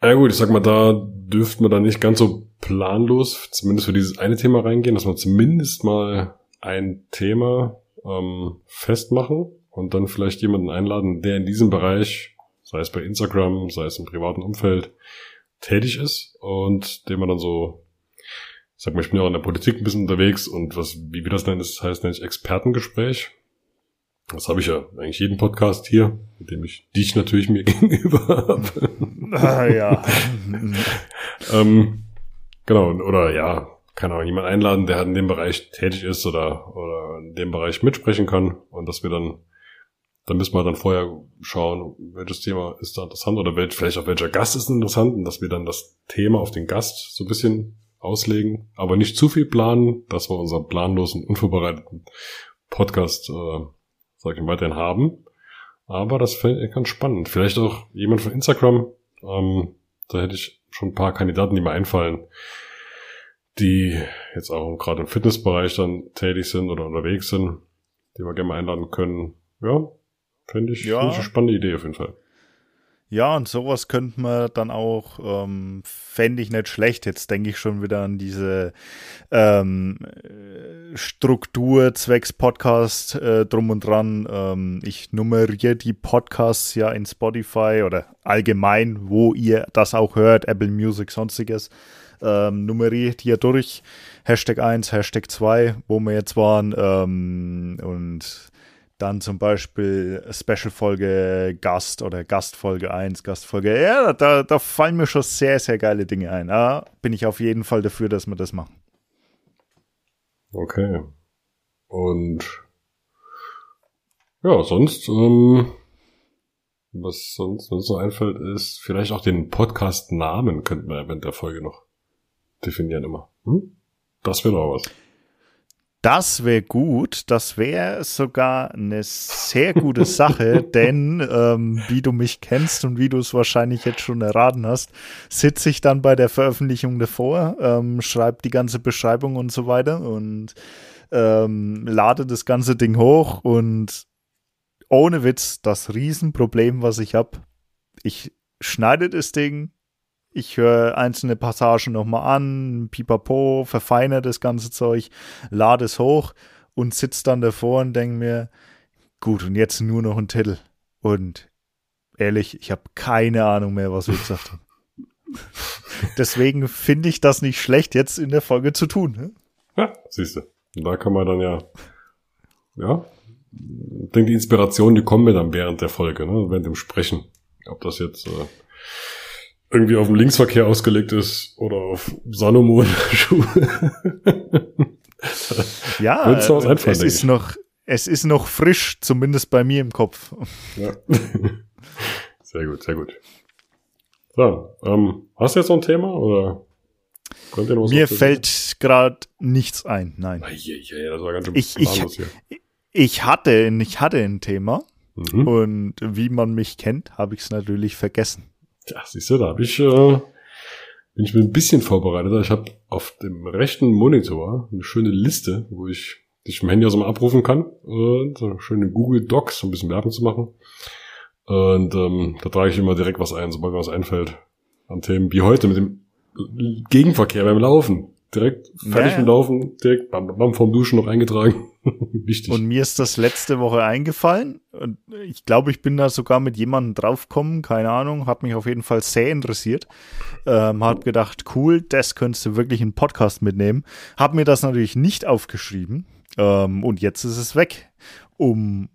[SPEAKER 2] Ja gut, ich sag mal, da dürften wir dann nicht ganz so planlos, zumindest für dieses eine Thema reingehen, dass wir zumindest mal ein Thema ähm, festmachen und dann vielleicht jemanden einladen, der in diesem Bereich, sei es bei Instagram, sei es im privaten Umfeld, tätig ist und dem man dann so, sag mal, ich bin ja auch in der Politik ein bisschen unterwegs und was, wie wir das nennen, das heißt nämlich Expertengespräch. Das habe ich ja eigentlich jeden Podcast hier, mit dem ich dich natürlich mir (laughs) gegenüber habe. Ah, ja. (laughs) ähm, genau, oder ja, kann auch jemand einladen, der halt in dem Bereich tätig ist oder, oder in dem Bereich mitsprechen kann und dass wir dann da müssen wir dann vorher schauen, welches Thema ist da interessant oder welch, vielleicht auch welcher Gast ist interessant und dass wir dann das Thema auf den Gast so ein bisschen auslegen, aber nicht zu viel planen, dass wir unseren planlosen, unvorbereiteten Podcast, äh, sag ich mal, weiterhin haben. Aber das fände ich ganz spannend. Vielleicht auch jemand von Instagram. Ähm, da hätte ich schon ein paar Kandidaten, die mir einfallen, die jetzt auch gerade im Fitnessbereich dann tätig sind oder unterwegs sind, die wir gerne mal einladen können. Ja, Finde ich, ja. find ich eine spannende Idee auf jeden Fall.
[SPEAKER 1] Ja, und sowas könnte man dann auch, ähm, fände ich nicht schlecht. Jetzt denke ich schon wieder an diese ähm, Struktur zwecks Podcast äh, drum und dran. Ähm, ich nummeriere die Podcasts ja in Spotify oder allgemein, wo ihr das auch hört, Apple Music, sonstiges. Ähm, nummeriert hier durch. Hashtag 1, Hashtag 2, wo wir jetzt waren. Ähm, und dann zum Beispiel Special-Folge Gast oder Gastfolge 1, Gastfolge. Ja, da, da fallen mir schon sehr, sehr geile Dinge ein. Da bin ich auf jeden Fall dafür, dass wir das machen.
[SPEAKER 2] Okay. Und ja, sonst, ähm, was sonst uns so einfällt, ist vielleicht auch den Podcast-Namen könnten wir während der Folge noch definieren immer. Hm? Das wäre doch was.
[SPEAKER 1] Das wäre gut. Das wäre sogar eine sehr gute Sache, (laughs) denn ähm, wie du mich kennst und wie du es wahrscheinlich jetzt schon erraten hast, sitze ich dann bei der Veröffentlichung davor, ähm, schreibe die ganze Beschreibung und so weiter und ähm, lade das ganze Ding hoch und ohne Witz das Riesenproblem, was ich habe, ich schneide das Ding, ich höre einzelne Passagen nochmal an, pipapo, verfeine das ganze Zeug, lade es hoch und sitze dann davor und denke mir, gut, und jetzt nur noch ein Titel. Und ehrlich, ich habe keine Ahnung mehr, was wir gesagt haben. (laughs) Deswegen finde ich das nicht schlecht, jetzt in der Folge zu tun. Ne?
[SPEAKER 2] Ja, siehst du. Da kann man dann ja, ja, ich denke, die Inspiration, die kommen mir dann während der Folge, ne, während dem Sprechen. Ob das jetzt äh, irgendwie auf dem Linksverkehr ausgelegt ist oder auf Salomon-Schuhe. (laughs)
[SPEAKER 1] ja, es ist noch, es ist noch frisch, zumindest bei mir im Kopf.
[SPEAKER 2] Ja. Sehr gut, sehr gut. So, ähm, hast du jetzt noch ein Thema oder
[SPEAKER 1] Mir fällt gerade nichts ein, nein. Ich, ich, ich, hatte, ich hatte ein Thema mhm. und wie man mich kennt, habe ich es natürlich vergessen.
[SPEAKER 2] Ja, siehst du, da habe ich, äh, bin ich mir ein bisschen vorbereitet. Ich habe auf dem rechten Monitor eine schöne Liste, wo ich dich im Handy aus dem abrufen kann. Und so schöne Google Docs, um ein bisschen Werbung zu machen. Und ähm, da trage ich immer direkt was ein, sobald mir was einfällt. An Themen wie heute mit dem Gegenverkehr beim Laufen. Direkt fertig ja, mit Laufen, direkt bam, bam, vom Duschen noch eingetragen. (laughs)
[SPEAKER 1] Wichtig. Und mir ist das letzte Woche eingefallen. Und ich glaube, ich bin da sogar mit jemandem draufgekommen, keine Ahnung, hat mich auf jeden Fall sehr interessiert. Ähm, hab gedacht, cool, das könntest du wirklich in Podcast mitnehmen. Hab mir das natürlich nicht aufgeschrieben. Ähm, und jetzt ist es weg. Um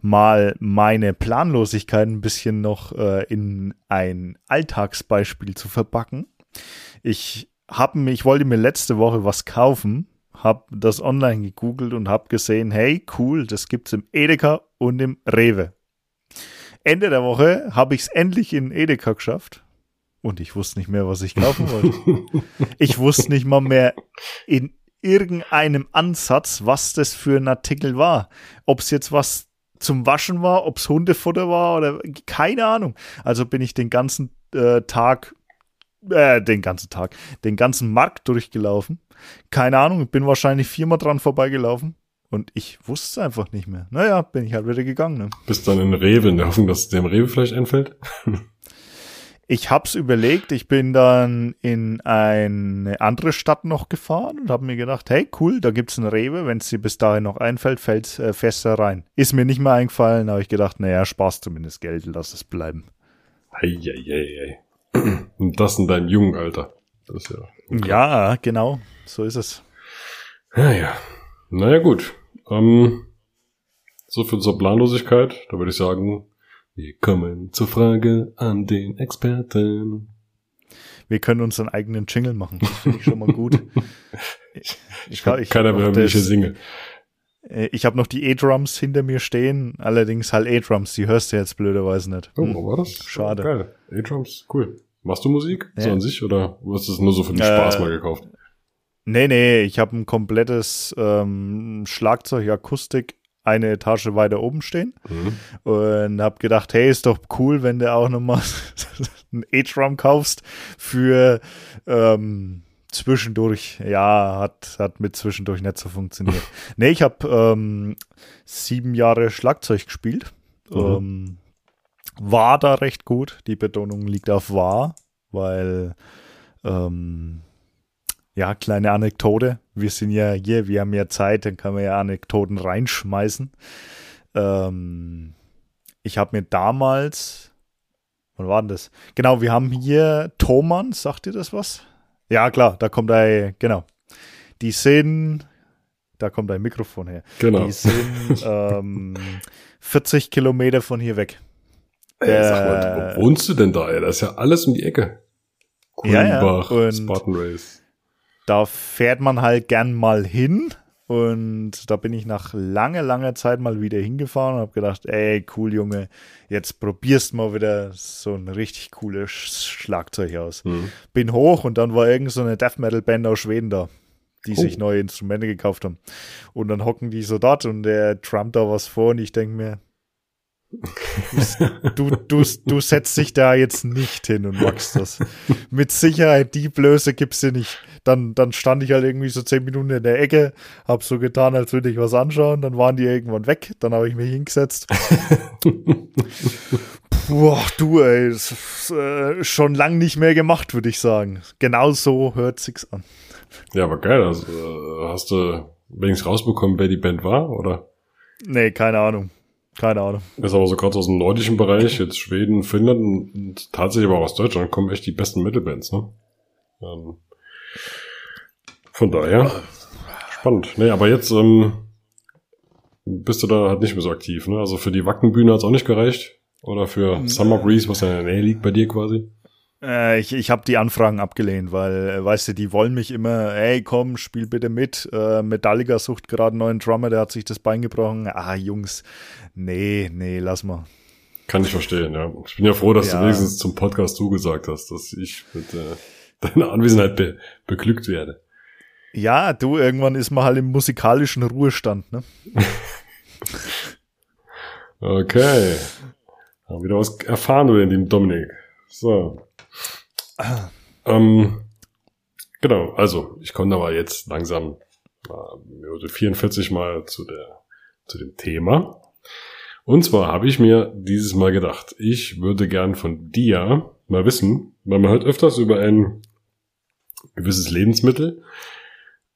[SPEAKER 1] mal meine Planlosigkeit ein bisschen noch äh, in ein Alltagsbeispiel zu verpacken. Ich habe mir, ich wollte mir letzte Woche was kaufen, habe das online gegoogelt und habe gesehen, hey, cool, das gibt's im Edeka und im Rewe. Ende der Woche habe ich es endlich in Edeka geschafft und ich wusste nicht mehr, was ich kaufen wollte. (laughs) ich wusste nicht mal mehr in irgendeinem Ansatz, was das für ein Artikel war. Ob es jetzt was zum Waschen war, ob es Hundefutter war oder keine Ahnung. Also bin ich den ganzen äh, Tag, äh, den ganzen Tag, den ganzen Markt durchgelaufen. Keine Ahnung, bin wahrscheinlich viermal dran vorbeigelaufen. Und ich wusste es einfach nicht mehr. Naja, bin ich halt wieder gegangen. Ne?
[SPEAKER 2] Bist dann in Rewe in der Hoffnung, dass dem Rewe vielleicht einfällt?
[SPEAKER 1] Ich hab's überlegt, ich bin dann in eine andere Stadt noch gefahren und habe mir gedacht, hey, cool, da gibt's einen Rewe, wenn es dir bis dahin noch einfällt, fällt äh, fester rein. Ist mir nicht mehr eingefallen, habe ich gedacht, naja, Spaß zumindest Geld, lass es bleiben.
[SPEAKER 2] Eieiei. Und das in deinem jungen Alter.
[SPEAKER 1] Ja, okay. ja, genau, so ist es.
[SPEAKER 2] Naja, naja gut. Ähm, so viel zur Planlosigkeit. Da würde ich sagen, wir kommen zur Frage an den Experten.
[SPEAKER 1] Wir können uns einen eigenen Jingle machen. Das finde ich schon mal gut. (laughs)
[SPEAKER 2] ich, ich, ich Keiner will, wie ich singe.
[SPEAKER 1] Äh, ich habe noch die E-Drums hinter mir stehen, allerdings halt E-Drums, die hörst du jetzt blöderweise nicht.
[SPEAKER 2] Oh, wo war das? Schade. Geil. E-Drums, cool. Machst du Musik ja. so an sich oder hast du es nur so für den Spaß äh, mal gekauft?
[SPEAKER 1] Nee, nee, ich habe ein komplettes ähm, Schlagzeug, Akustik eine Etage weiter oben stehen mhm. und habe gedacht, hey, ist doch cool, wenn du auch nochmal (laughs) ein E-Drum kaufst für ähm, zwischendurch. Ja, hat, hat mit zwischendurch nicht so funktioniert. (laughs) nee, ich habe ähm, sieben Jahre Schlagzeug gespielt. Mhm. Ähm, war da recht gut. Die Betonung liegt auf war, weil ähm, ja, kleine Anekdote. Wir sind ja hier, wir haben ja Zeit, dann kann man ja Anekdoten reinschmeißen. Ähm, ich habe mir damals, wann war denn das? Genau, wir haben hier Thomann, sagt ihr das was? Ja, klar, da kommt ein, genau. Die sind, da kommt ein Mikrofon her.
[SPEAKER 2] Genau.
[SPEAKER 1] Die sind ähm, 40 Kilometer von hier weg.
[SPEAKER 2] Ey, sag mal, wo wohnst du denn da? Ey? Das ist ja alles um die Ecke.
[SPEAKER 1] Grünbach, ja, ja. Spartan Race da fährt man halt gern mal hin. Und da bin ich nach langer, langer Zeit mal wieder hingefahren und habe gedacht, ey, cool, Junge, jetzt probierst mal wieder so ein richtig cooles Schlagzeug aus. Mhm. Bin hoch und dann war irgend so eine Death Metal Band aus Schweden da, die oh. sich neue Instrumente gekauft haben. Und dann hocken die so dort und der trumpt da was vor und ich denke mir, (laughs) Du, du, du setzt dich da jetzt nicht hin und machst das. Mit Sicherheit, die Blöße gibt's dir nicht. Dann, dann stand ich halt irgendwie so zehn Minuten in der Ecke, hab so getan, als würde ich was anschauen, dann waren die irgendwann weg, dann habe ich mich hingesetzt. (laughs) Boah, du, ey, das ist, äh, schon lang nicht mehr gemacht, würde ich sagen. Genau so hört sich's an.
[SPEAKER 2] Ja, aber geil. Also, äh, hast du wenigstens rausbekommen, wer die Band war, oder?
[SPEAKER 1] Nee, keine Ahnung. Keine Ahnung.
[SPEAKER 2] Ist aber so gerade aus dem nordischen Bereich, jetzt Schweden, Finnland und tatsächlich aber auch aus Deutschland kommen echt die besten Metalbands, ne? Ähm, von daher, spannend. Nee, aber jetzt ähm, bist du da halt nicht mehr so aktiv, ne? Also für die Wackenbühne hat's auch nicht gereicht. Oder für Summer Breeze, was ja in der Nähe liegt bei dir quasi.
[SPEAKER 1] Äh, ich ich habe die Anfragen abgelehnt, weil, äh, weißt du, die wollen mich immer, hey, komm, spiel bitte mit. Äh, Metallica sucht gerade einen neuen Drummer, der hat sich das Bein gebrochen. Ah, Jungs, nee, nee, lass mal.
[SPEAKER 2] Kann ich verstehen, ja. Ich bin ja froh, dass ja. du wenigstens zum Podcast zugesagt hast, dass ich mit äh, deiner Anwesenheit be beglückt werde.
[SPEAKER 1] Ja, du, irgendwann ist man halt im musikalischen Ruhestand, ne? (laughs)
[SPEAKER 2] okay. Haben wieder was erfahren über den Dominik. So. Ähm, genau, also ich komme aber jetzt langsam äh, 44 mal zu der zu dem Thema. Und zwar habe ich mir dieses Mal gedacht, ich würde gern von dir mal wissen, weil man hört öfters über ein gewisses Lebensmittel,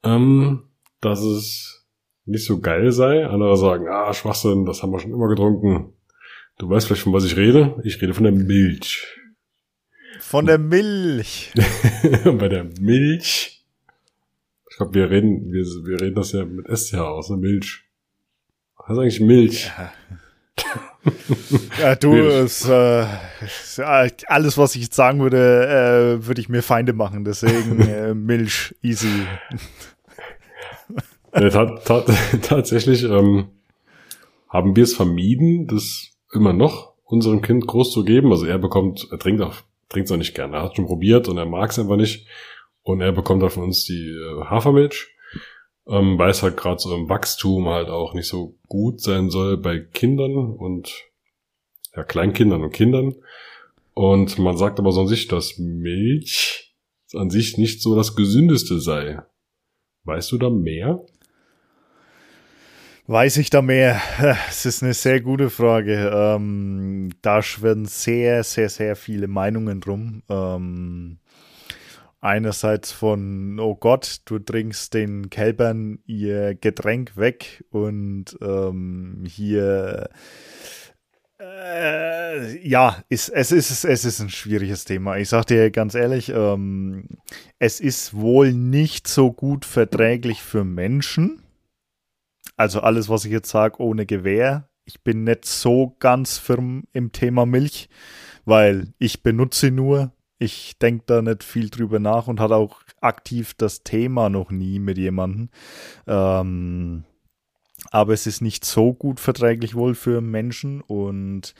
[SPEAKER 2] ähm, dass es nicht so geil sei. Andere sagen, ah, Schwachsinn, das haben wir schon immer getrunken. Du weißt vielleicht, von was ich rede. Ich rede von der Milch.
[SPEAKER 1] Von der Milch. (laughs)
[SPEAKER 2] Bei der Milch. Ich glaube, wir reden, wir, wir reden das ja mit SCH aus, ne? Milch. Was ist eigentlich Milch?
[SPEAKER 1] Ja. (laughs) (laughs) ja, du, es, äh, alles, was ich jetzt sagen würde, äh, würde ich mir Feinde machen. Deswegen (laughs) äh, Milch, easy.
[SPEAKER 2] ja, tatsächlich ähm, haben wir es vermieden, das immer noch unserem Kind groß zu geben. Also er bekommt, er trinkt auch trinkt es auch nicht gerne. Er hat schon probiert und er mag es einfach nicht. Und er bekommt dann von uns die äh, Hafermilch, ähm, weil es halt gerade so im Wachstum halt auch nicht so gut sein soll bei Kindern und ja, Kleinkindern und Kindern. Und man sagt aber so an sich, dass Milch an sich nicht so das gesündeste sei. Weißt du da mehr?
[SPEAKER 1] Weiß ich da mehr? (laughs) Es ist eine sehr gute Frage. Ähm, da schwirren sehr, sehr, sehr viele Meinungen drum. Ähm, einerseits von, oh Gott, du trinkst den Kälbern ihr Getränk weg und ähm, hier äh, ja, ist, es, ist, es ist ein schwieriges Thema. Ich sag dir ganz ehrlich, ähm, es ist wohl nicht so gut verträglich für Menschen also alles, was ich jetzt sage, ohne Gewehr. Ich bin nicht so ganz firm im Thema Milch, weil ich benutze nur. Ich denke da nicht viel drüber nach und hatte auch aktiv das Thema noch nie mit jemandem. Ähm, aber es ist nicht so gut verträglich wohl für Menschen und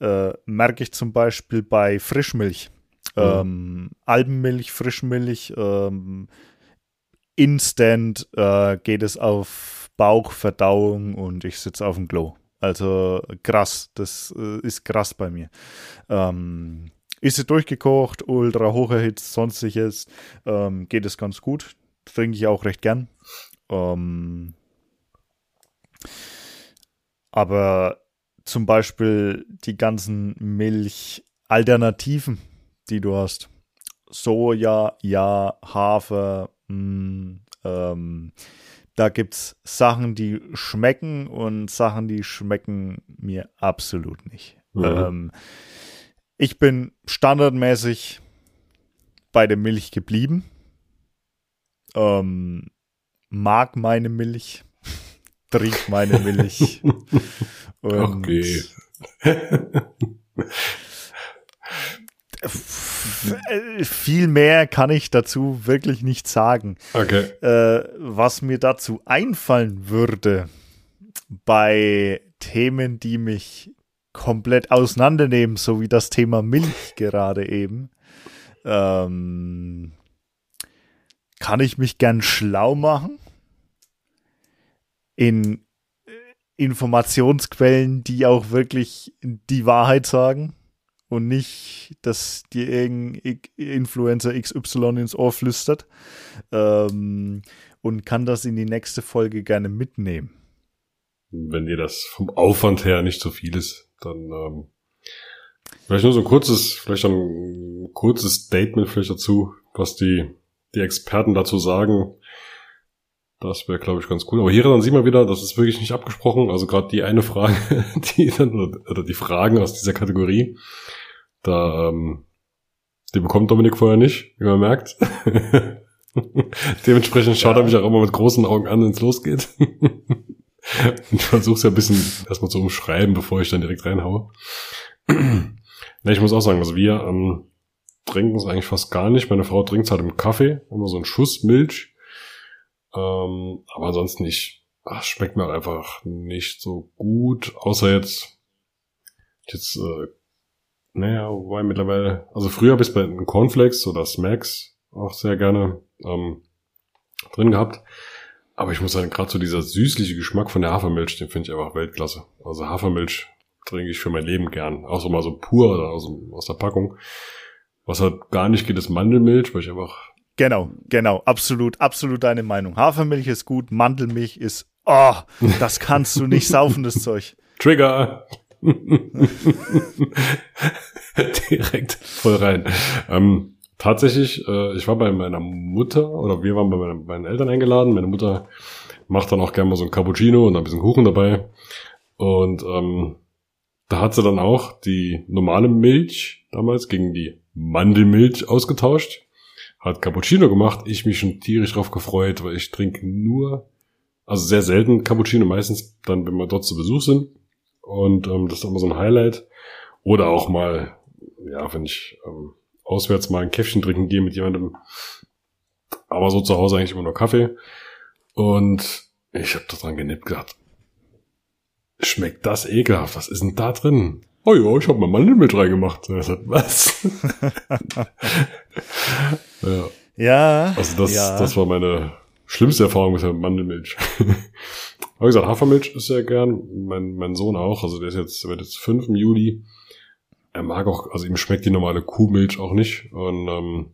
[SPEAKER 1] äh, merke ich zum Beispiel bei Frischmilch. Mhm. Ähm, Albenmilch, Frischmilch, ähm, instant äh, geht es auf Bauchverdauung und ich sitze auf dem Klo. Also krass, das äh, ist krass bei mir. Ähm, ist sie durchgekocht, ultra hoch erhitzt, sonstiges, ähm, geht es ganz gut. Trinke ich auch recht gern. Ähm, aber zum Beispiel die ganzen Milchalternativen, die du hast. Soja, ja, Hafer, mh, mm, ähm, da gibt's Sachen, die schmecken und Sachen, die schmecken mir absolut nicht. Mhm. Ähm, ich bin standardmäßig bei der Milch geblieben. Ähm, mag meine Milch, (laughs) trinkt meine Milch. (laughs)
[SPEAKER 2] okay. (laughs)
[SPEAKER 1] viel mehr kann ich dazu wirklich nicht sagen.
[SPEAKER 2] Okay.
[SPEAKER 1] Äh, was mir dazu einfallen würde bei Themen, die mich komplett auseinandernehmen, so wie das Thema Milch gerade eben, ähm, kann ich mich gern schlau machen in Informationsquellen, die auch wirklich die Wahrheit sagen und nicht, dass dir irgendein Influencer XY ins Ohr flüstert ähm, und kann das in die nächste Folge gerne mitnehmen.
[SPEAKER 2] Wenn dir das vom Aufwand her nicht so viel ist, dann ähm, vielleicht nur so ein kurzes, vielleicht ein kurzes Statement vielleicht dazu, was die, die Experten dazu sagen. Das wäre, glaube ich, ganz cool. Aber hier dann sieht man wieder, das ist wirklich nicht abgesprochen. Also gerade die eine Frage, (laughs) die dann, oder die Fragen aus dieser Kategorie, da, ähm, die bekommt Dominik vorher nicht, wie man merkt. (laughs) Dementsprechend schaut ja. er mich auch immer mit großen Augen an, wenn es losgeht. (laughs) ich versuche es ja ein bisschen erstmal zu umschreiben, bevor ich dann direkt reinhaue. Na, ich muss auch sagen, also wir, ähm, trinken es eigentlich fast gar nicht. Meine Frau trinkt es halt im Kaffee, immer so einen Schuss Milch. Ähm, aber ansonsten nicht. Ach, schmeckt mir einfach nicht so gut, außer jetzt, jetzt, äh, naja, wobei mittlerweile, also früher habe ich es bei Cornflakes oder Smacks auch sehr gerne ähm, drin gehabt. Aber ich muss sagen, gerade so dieser süßliche Geschmack von der Hafermilch, den finde ich einfach Weltklasse. Also Hafermilch trinke ich für mein Leben gern. Auch so mal so pur oder aus, aus der Packung. Was halt gar nicht geht, ist Mandelmilch, weil ich einfach.
[SPEAKER 1] Genau, genau, absolut, absolut deine Meinung. Hafermilch ist gut, Mandelmilch ist, oh, das kannst du nicht saufen, das Zeug. (laughs)
[SPEAKER 2] Trigger! (laughs) Direkt voll rein. Ähm, tatsächlich, äh, ich war bei meiner Mutter oder wir waren bei meinen, meinen Eltern eingeladen. Meine Mutter macht dann auch gerne mal so ein Cappuccino und ein bisschen Kuchen dabei. Und ähm, da hat sie dann auch die normale Milch damals gegen die Mandelmilch ausgetauscht. Hat Cappuccino gemacht. Ich mich schon tierisch drauf gefreut, weil ich trinke nur, also sehr selten Cappuccino, meistens dann, wenn wir dort zu Besuch sind. Und ähm, das ist immer so ein Highlight. Oder auch mal, ja, wenn ich ähm, auswärts mal ein Käffchen trinken gehe mit jemandem. Aber so zu Hause eigentlich immer nur Kaffee. Und ich habe daran genippt gedacht, schmeckt das ekelhaft. Was ist denn da drin? Oh ja, ich habe mal Mandelmilch reingemacht. (laughs) Was?
[SPEAKER 1] ja. ja.
[SPEAKER 2] Also das,
[SPEAKER 1] ja.
[SPEAKER 2] das war meine schlimmste Erfahrung mit der Mandelmilch. (laughs) Aber gesagt, Hafermilch ist sehr gern. Mein, mein Sohn auch. Also der ist jetzt, der wird jetzt fünf im Juli. Er mag auch, also ihm schmeckt die normale Kuhmilch auch nicht. Und ähm,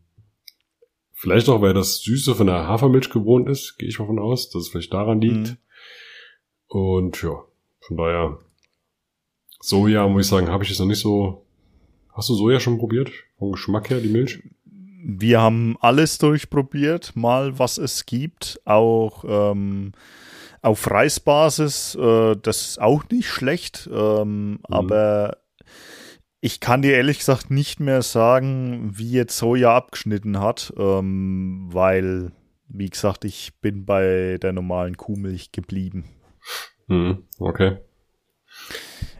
[SPEAKER 2] vielleicht auch, weil das Süße von der Hafermilch gewohnt ist, gehe ich mal von aus, dass es vielleicht daran liegt. Mhm. Und ja, von daher, Soja, muss ich sagen, habe ich jetzt noch nicht so. Hast du Soja schon probiert? Vom Geschmack her, die Milch?
[SPEAKER 1] Wir haben alles durchprobiert, mal was es gibt, auch ähm, auf Reisbasis. Äh, das ist auch nicht schlecht, ähm, mhm. aber ich kann dir ehrlich gesagt nicht mehr sagen, wie jetzt Soja abgeschnitten hat, ähm, weil, wie gesagt, ich bin bei der normalen Kuhmilch geblieben.
[SPEAKER 2] Mhm, okay.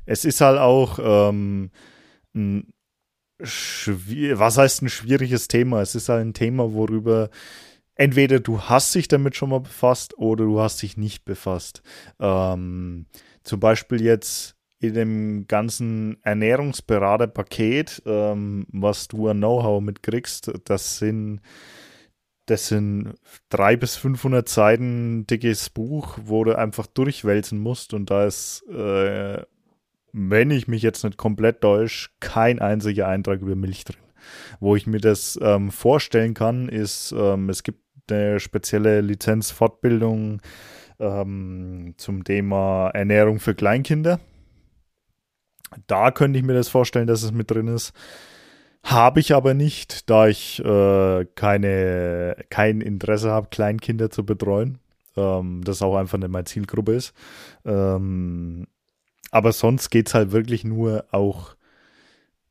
[SPEAKER 1] Es ist halt auch ähm, ein was heißt ein schwieriges Thema? Es ist halt ein Thema, worüber entweder du hast dich damit schon mal befasst oder du hast dich nicht befasst. Ähm, zum Beispiel jetzt in dem ganzen Ernährungsberaterpaket, ähm, was du an Know-how mitkriegst, das sind das sind drei bis 500 Seiten dickes Buch, wo du einfach durchwälzen musst und da ist, äh, wenn ich mich jetzt nicht komplett täusche, kein einziger Eintrag über Milch drin. Wo ich mir das ähm, vorstellen kann, ist, ähm, es gibt eine spezielle Lizenzfortbildung ähm, zum Thema Ernährung für Kleinkinder. Da könnte ich mir das vorstellen, dass es mit drin ist. Habe ich aber nicht, da ich äh, keine, kein Interesse habe, Kleinkinder zu betreuen. Ähm, das auch einfach nicht meine Zielgruppe ist. Ähm, aber sonst geht es halt wirklich nur auch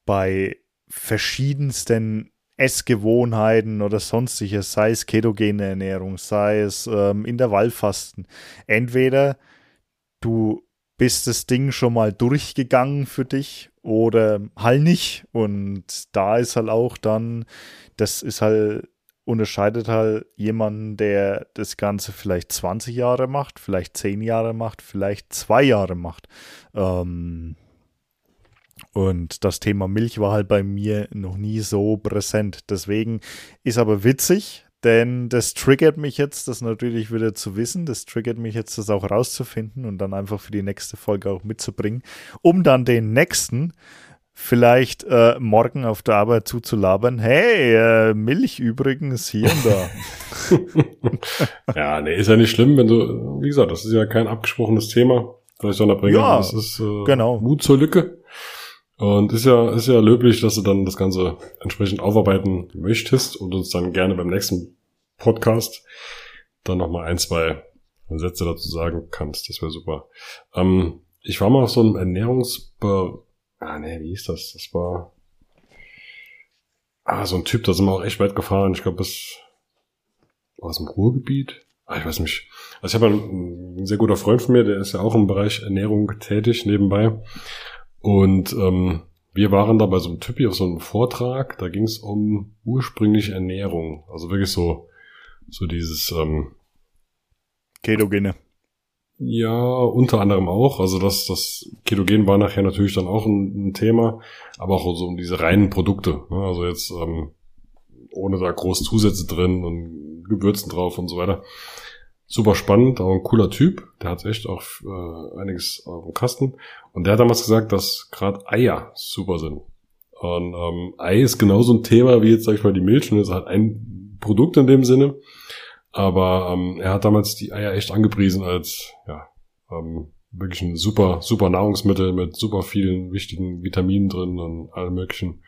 [SPEAKER 1] bei verschiedensten Essgewohnheiten oder sonstiges, sei es ketogene Ernährung, sei es ähm, Intervallfasten. Entweder du bist das Ding schon mal durchgegangen für dich oder halt nicht. Und da ist halt auch dann, das ist halt, unterscheidet halt jemanden, der das Ganze vielleicht 20 Jahre macht, vielleicht 10 Jahre macht, vielleicht 2 Jahre macht. Ähm, und das Thema Milch war halt bei mir noch nie so präsent. Deswegen ist aber witzig, denn das triggert mich jetzt, das natürlich wieder zu wissen. Das triggert mich jetzt, das auch rauszufinden und dann einfach für die nächste Folge auch mitzubringen, um dann den nächsten vielleicht äh, morgen auf der Arbeit zuzulabern. Hey, äh, Milch übrigens hier und
[SPEAKER 2] da. (laughs) (laughs) ja, nee, ist ja nicht schlimm, wenn du, wie gesagt, das ist ja kein abgesprochenes Thema, das ich dann bringe. Ja, das ist äh, genau. Mut zur Lücke. Und ist ja, ist ja löblich, dass du dann das Ganze entsprechend aufarbeiten möchtest und uns dann gerne beim nächsten Podcast dann nochmal ein, zwei Sätze dazu sagen kannst. Das wäre super. Ähm, ich war mal auf so einem Ernährungsbe... Ah, nee, wie hieß das? Das war... Ah, so ein Typ, da sind wir auch echt weit gefahren. Ich glaube, das war es im Ruhrgebiet. Ah, ich weiß nicht. Also ich habe einen, ein sehr guter Freund von mir, der ist ja auch im Bereich Ernährung tätig nebenbei. Und ähm, wir waren da bei so einem Typi auf so einem Vortrag, da ging es um ursprüngliche Ernährung. Also wirklich so, so dieses ähm,
[SPEAKER 1] Ketogene.
[SPEAKER 2] Ja, unter anderem auch. Also das, das Ketogen war nachher natürlich dann auch ein, ein Thema, aber auch so um diese reinen Produkte. Ne? Also jetzt ähm, ohne da groß Zusätze drin und Gewürzen drauf und so weiter. Super spannend, auch ein cooler Typ. Der hat echt auch äh, einiges auf dem Kasten. Und der hat damals gesagt, dass gerade Eier super sind. Und ähm, Ei ist genauso ein Thema wie jetzt, sag ich mal, die Milch. Und ist halt ein Produkt in dem Sinne. Aber ähm, er hat damals die Eier echt angepriesen als ja, ähm, wirklich ein super, super Nahrungsmittel mit super vielen wichtigen Vitaminen drin und allem möglichen.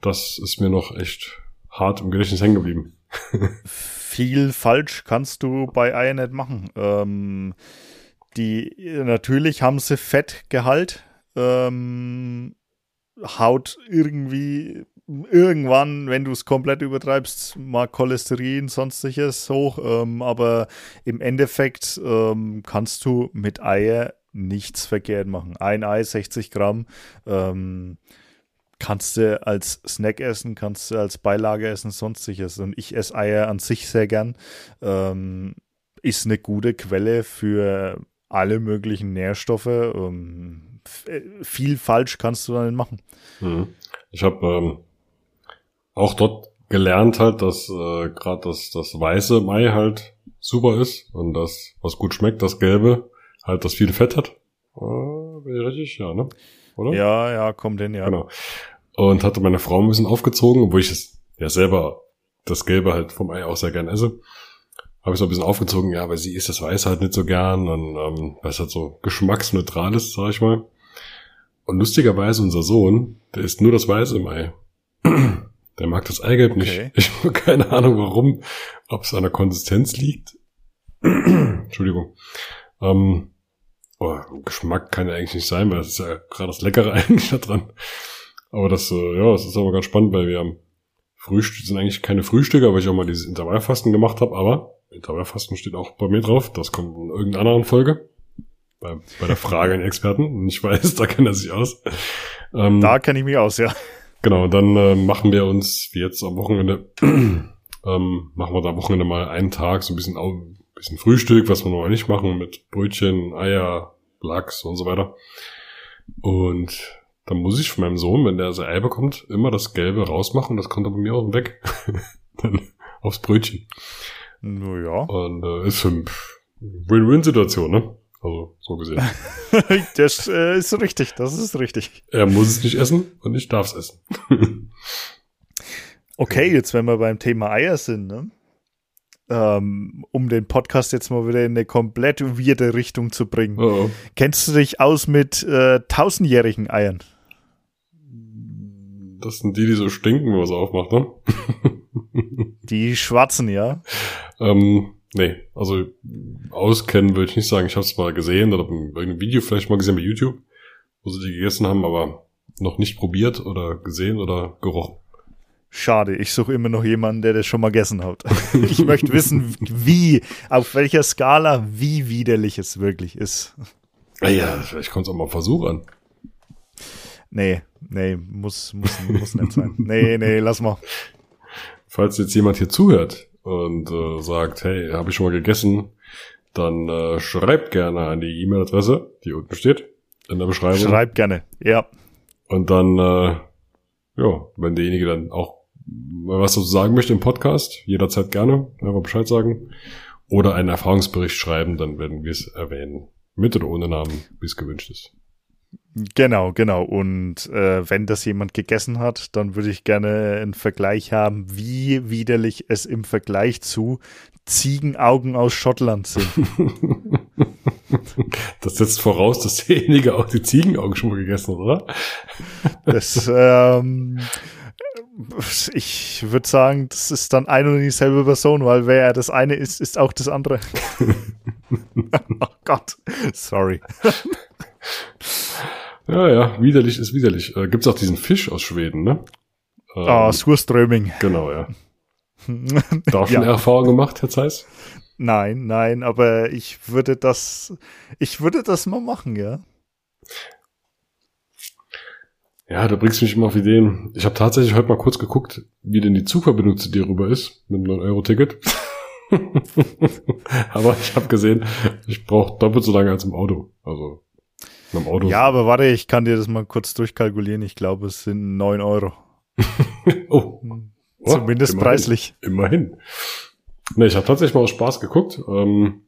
[SPEAKER 2] Das ist mir noch echt hart im Gedächtnis hängen geblieben. (laughs)
[SPEAKER 1] Viel falsch kannst du bei Eiern nicht machen. Ähm, die natürlich haben sie Fettgehalt, ähm, haut irgendwie irgendwann, wenn du es komplett übertreibst, mal Cholesterin, sonstiges hoch. Ähm, aber im Endeffekt ähm, kannst du mit Eier nichts verkehrt machen. Ein Ei, 60 Gramm. Ähm, kannst du als Snack essen, kannst du als Beilage essen, sonstiges. Und ich esse Eier an sich sehr gern. Ähm, ist eine gute Quelle für alle möglichen Nährstoffe. Ähm, viel falsch kannst du da nicht machen.
[SPEAKER 2] Mhm. Ich habe ähm, auch dort gelernt halt, dass äh, gerade das, das weiße Mai halt super ist und das, was gut schmeckt, das gelbe, halt das viel Fett hat. Äh, bin ich richtig? Ja, ne?
[SPEAKER 1] Oder? Ja, ja, kommt hin, ja.
[SPEAKER 2] Genau. Und hatte meine Frau ein bisschen aufgezogen, obwohl ich es ja selber das Gelbe halt vom Ei auch sehr gern esse. Habe ich so ein bisschen aufgezogen, ja, weil sie isst das Weiß halt nicht so gern und ähm, weil es halt so geschmacksneutral ist, sag ich mal. Und lustigerweise unser Sohn, der isst nur das Weiße im Ei. (clears throat) Der mag das Eigelb okay. nicht. Ich habe (laughs) keine Ahnung warum, ob es an der Konsistenz liegt. (clears throat) Entschuldigung. Ähm, oh, Geschmack kann ja eigentlich nicht sein, weil das ist ja gerade das Leckere (laughs) eigentlich da dran. Aber das, äh, ja, das ist aber ganz spannend, weil wir haben Frühstück sind eigentlich keine Frühstücke, weil ich auch mal dieses Intervallfasten gemacht habe, aber Intervallfasten steht auch bei mir drauf. Das kommt in irgendeiner anderen Folge. Bei, bei der Frage an Experten. Ich weiß, (laughs) da kennt er sich aus.
[SPEAKER 1] Ähm, da kenne ich mich aus, ja.
[SPEAKER 2] Genau, dann äh, machen wir uns, wie jetzt am Wochenende, (clears throat) ähm, machen wir da am Wochenende mal einen Tag so ein bisschen, ein bisschen Frühstück, was wir noch nicht machen, mit Brötchen, Eier, Lachs und so weiter. Und dann muss ich von meinem Sohn, wenn der sein Ei bekommt, immer das Gelbe rausmachen. Das kommt dann bei mir auch weg. (laughs) dann aufs Brötchen.
[SPEAKER 1] Naja.
[SPEAKER 2] Und äh, ist für Win-Win-Situation, ne? Also, so gesehen. (laughs)
[SPEAKER 1] das äh, ist richtig, das ist richtig.
[SPEAKER 2] Er muss es nicht essen und ich darf es essen. (laughs)
[SPEAKER 1] okay, jetzt wenn wir beim Thema Eier sind, ne? Ähm, um den Podcast jetzt mal wieder in eine komplett weirde Richtung zu bringen. Oh oh. Kennst du dich aus mit äh, tausendjährigen Eiern?
[SPEAKER 2] Das sind die, die so stinken, wenn man sie aufmacht, ne?
[SPEAKER 1] die schwarzen, ja. (laughs)
[SPEAKER 2] Ähm, Nee, also auskennen würde ich nicht sagen. Ich habe es mal gesehen oder in irgendeinem Video vielleicht mal gesehen bei YouTube, wo sie die gegessen haben, aber noch nicht probiert oder gesehen oder gerochen.
[SPEAKER 1] Schade, ich suche immer noch jemanden, der das schon mal gegessen hat. (laughs) ich möchte wissen, wie, auf welcher Skala, wie widerlich es wirklich ist.
[SPEAKER 2] Naja, ah vielleicht kommt es auch mal Versuch an.
[SPEAKER 1] Nee, nee, muss, muss, muss nicht sein. Nee, nee, lass mal.
[SPEAKER 2] Falls jetzt jemand hier zuhört, und äh, sagt, hey, habe ich schon mal gegessen, dann äh, schreibt gerne an die E-Mail-Adresse, die unten steht in der Beschreibung.
[SPEAKER 1] Schreibt gerne, ja.
[SPEAKER 2] Und dann, äh, ja, wenn derjenige dann auch mal was dazu sagen möchte im Podcast, jederzeit gerne, einfach Bescheid sagen. Oder einen Erfahrungsbericht schreiben, dann werden wir es erwähnen. Mit oder ohne Namen, wie es gewünscht ist.
[SPEAKER 1] Genau, genau. Und äh, wenn das jemand gegessen hat, dann würde ich gerne einen Vergleich haben, wie widerlich es im Vergleich zu Ziegenaugen aus Schottland sind. (laughs)
[SPEAKER 2] Das setzt voraus, dass derjenige auch die Ziegenaugen schon mal gegessen hat, oder?
[SPEAKER 1] Das, ähm, ich würde sagen, das ist dann eine und dieselbe Person, weil wer das eine ist, ist auch das andere. (laughs) (laughs) oh Gott, sorry.
[SPEAKER 2] Ja, ja, widerlich ist widerlich. Äh, Gibt es auch diesen Fisch aus Schweden, ne?
[SPEAKER 1] Ähm, ah, Surströming.
[SPEAKER 2] Genau, ja. (laughs) da schon ja. Erfahrung gemacht, Herr Zeiss?
[SPEAKER 1] Nein, nein, aber ich würde das, ich würde das mal machen, ja.
[SPEAKER 2] Ja, da bringst du mich immer auf Ideen. Ich habe tatsächlich heute mal kurz geguckt, wie denn die Zugverbindung zu dir rüber ist mit einem 9-Euro-Ticket. (laughs) aber ich habe gesehen, ich brauche doppelt so lange als im Auto. Also im Auto.
[SPEAKER 1] Ja, aber warte, ich kann dir das mal kurz durchkalkulieren. Ich glaube, es sind 9 Euro. (laughs)
[SPEAKER 2] oh.
[SPEAKER 1] oh. Zumindest
[SPEAKER 2] immerhin.
[SPEAKER 1] preislich.
[SPEAKER 2] Immerhin. Ne, ich habe tatsächlich mal aus Spaß geguckt. Ähm,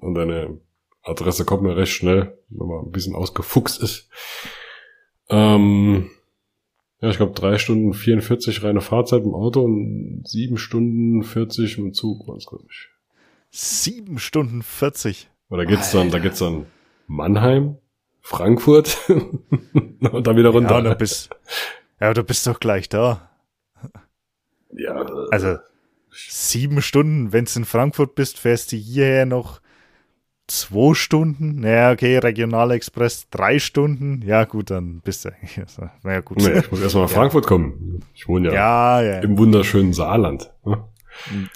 [SPEAKER 2] und deine Adresse kommt mir recht schnell, wenn man ein bisschen ausgefuchst ist. Ähm, ja, ich glaube drei Stunden 44 reine Fahrzeit im Auto und sieben Stunden 40 im Zug war es, glaube ich.
[SPEAKER 1] Sieben Stunden 40.
[SPEAKER 2] Oder geht's dann, da geht's dann Mannheim, Frankfurt (laughs) und dann wieder runter.
[SPEAKER 1] Ja, du bist, ja, du bist doch gleich da.
[SPEAKER 2] Ja,
[SPEAKER 1] Also sieben Stunden, wenn du in Frankfurt bist, fährst du hierher noch zwei Stunden. Naja, okay, Regionalexpress drei Stunden. Ja, gut, dann bist du naja, gut.
[SPEAKER 2] nee, ich muss erstmal nach Frankfurt kommen. Ich wohne ja,
[SPEAKER 1] Ja, ja.
[SPEAKER 2] im wunderschönen Saarland. ne?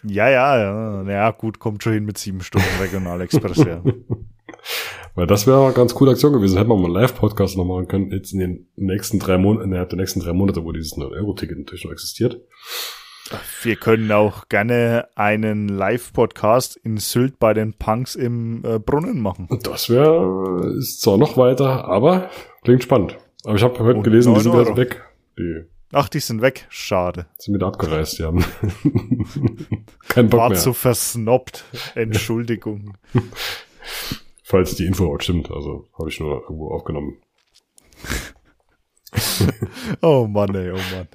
[SPEAKER 1] Ja, ja, ja. Naja, gut, kommt schon hin mit sieben Stunden Regionalexpress, ja. (laughs)
[SPEAKER 2] Weil das wäre eine ganz coole Aktion gewesen. Hätten wir mal einen Live-Podcast noch machen können, jetzt in den nächsten drei Monaten, innerhalb der nächsten drei Monate, wo dieses 9-Euro-Ticket natürlich noch existiert.
[SPEAKER 1] Wir können auch gerne einen Live-Podcast in Sylt bei den Punks im äh, Brunnen machen.
[SPEAKER 2] Das wäre, ist zwar noch weiter, aber klingt spannend. Aber ich habe heute
[SPEAKER 1] Und
[SPEAKER 2] gelesen, die
[SPEAKER 1] 9
[SPEAKER 2] sind wieder weg. Die
[SPEAKER 1] Ach, die sind weg. Schade.
[SPEAKER 2] sind wieder abgereist, die haben (laughs) keinen Bock
[SPEAKER 1] War
[SPEAKER 2] mehr.
[SPEAKER 1] zu versnobbt. Entschuldigung. (laughs)
[SPEAKER 2] Falls die Info auch stimmt, also habe ich nur irgendwo aufgenommen. (laughs)
[SPEAKER 1] Oh Mann, ey, oh Mann.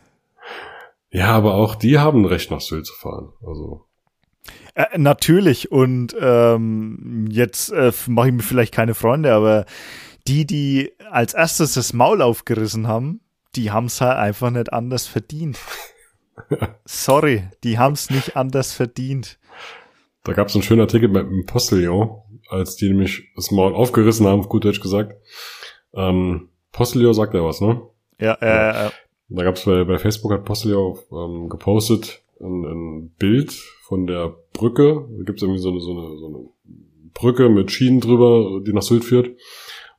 [SPEAKER 2] Ja, aber auch die haben Recht nach Sylt zu fahren. Also
[SPEAKER 1] Äh, natürlich. Und ähm, jetzt äh, mache ich mir vielleicht keine Freunde, aber die, die als erstes das Maul aufgerissen haben, die haben es halt einfach nicht anders verdient. (laughs) Sorry, die haben es nicht anders verdient.
[SPEAKER 2] Da gab es einen schönen Artikel mit dem Postillon, als die nämlich das Maul aufgerissen haben, auf gut Deutsch gesagt. Ähm, Postillon sagt ja was, ne?
[SPEAKER 1] Ja, äh, äh,
[SPEAKER 2] Da gab es bei, bei Facebook hat Postillon ähm, gepostet ein, ein Bild von der Brücke. Da gibt es irgendwie so eine, so, eine, so eine Brücke mit Schienen drüber, die nach Sylt führt.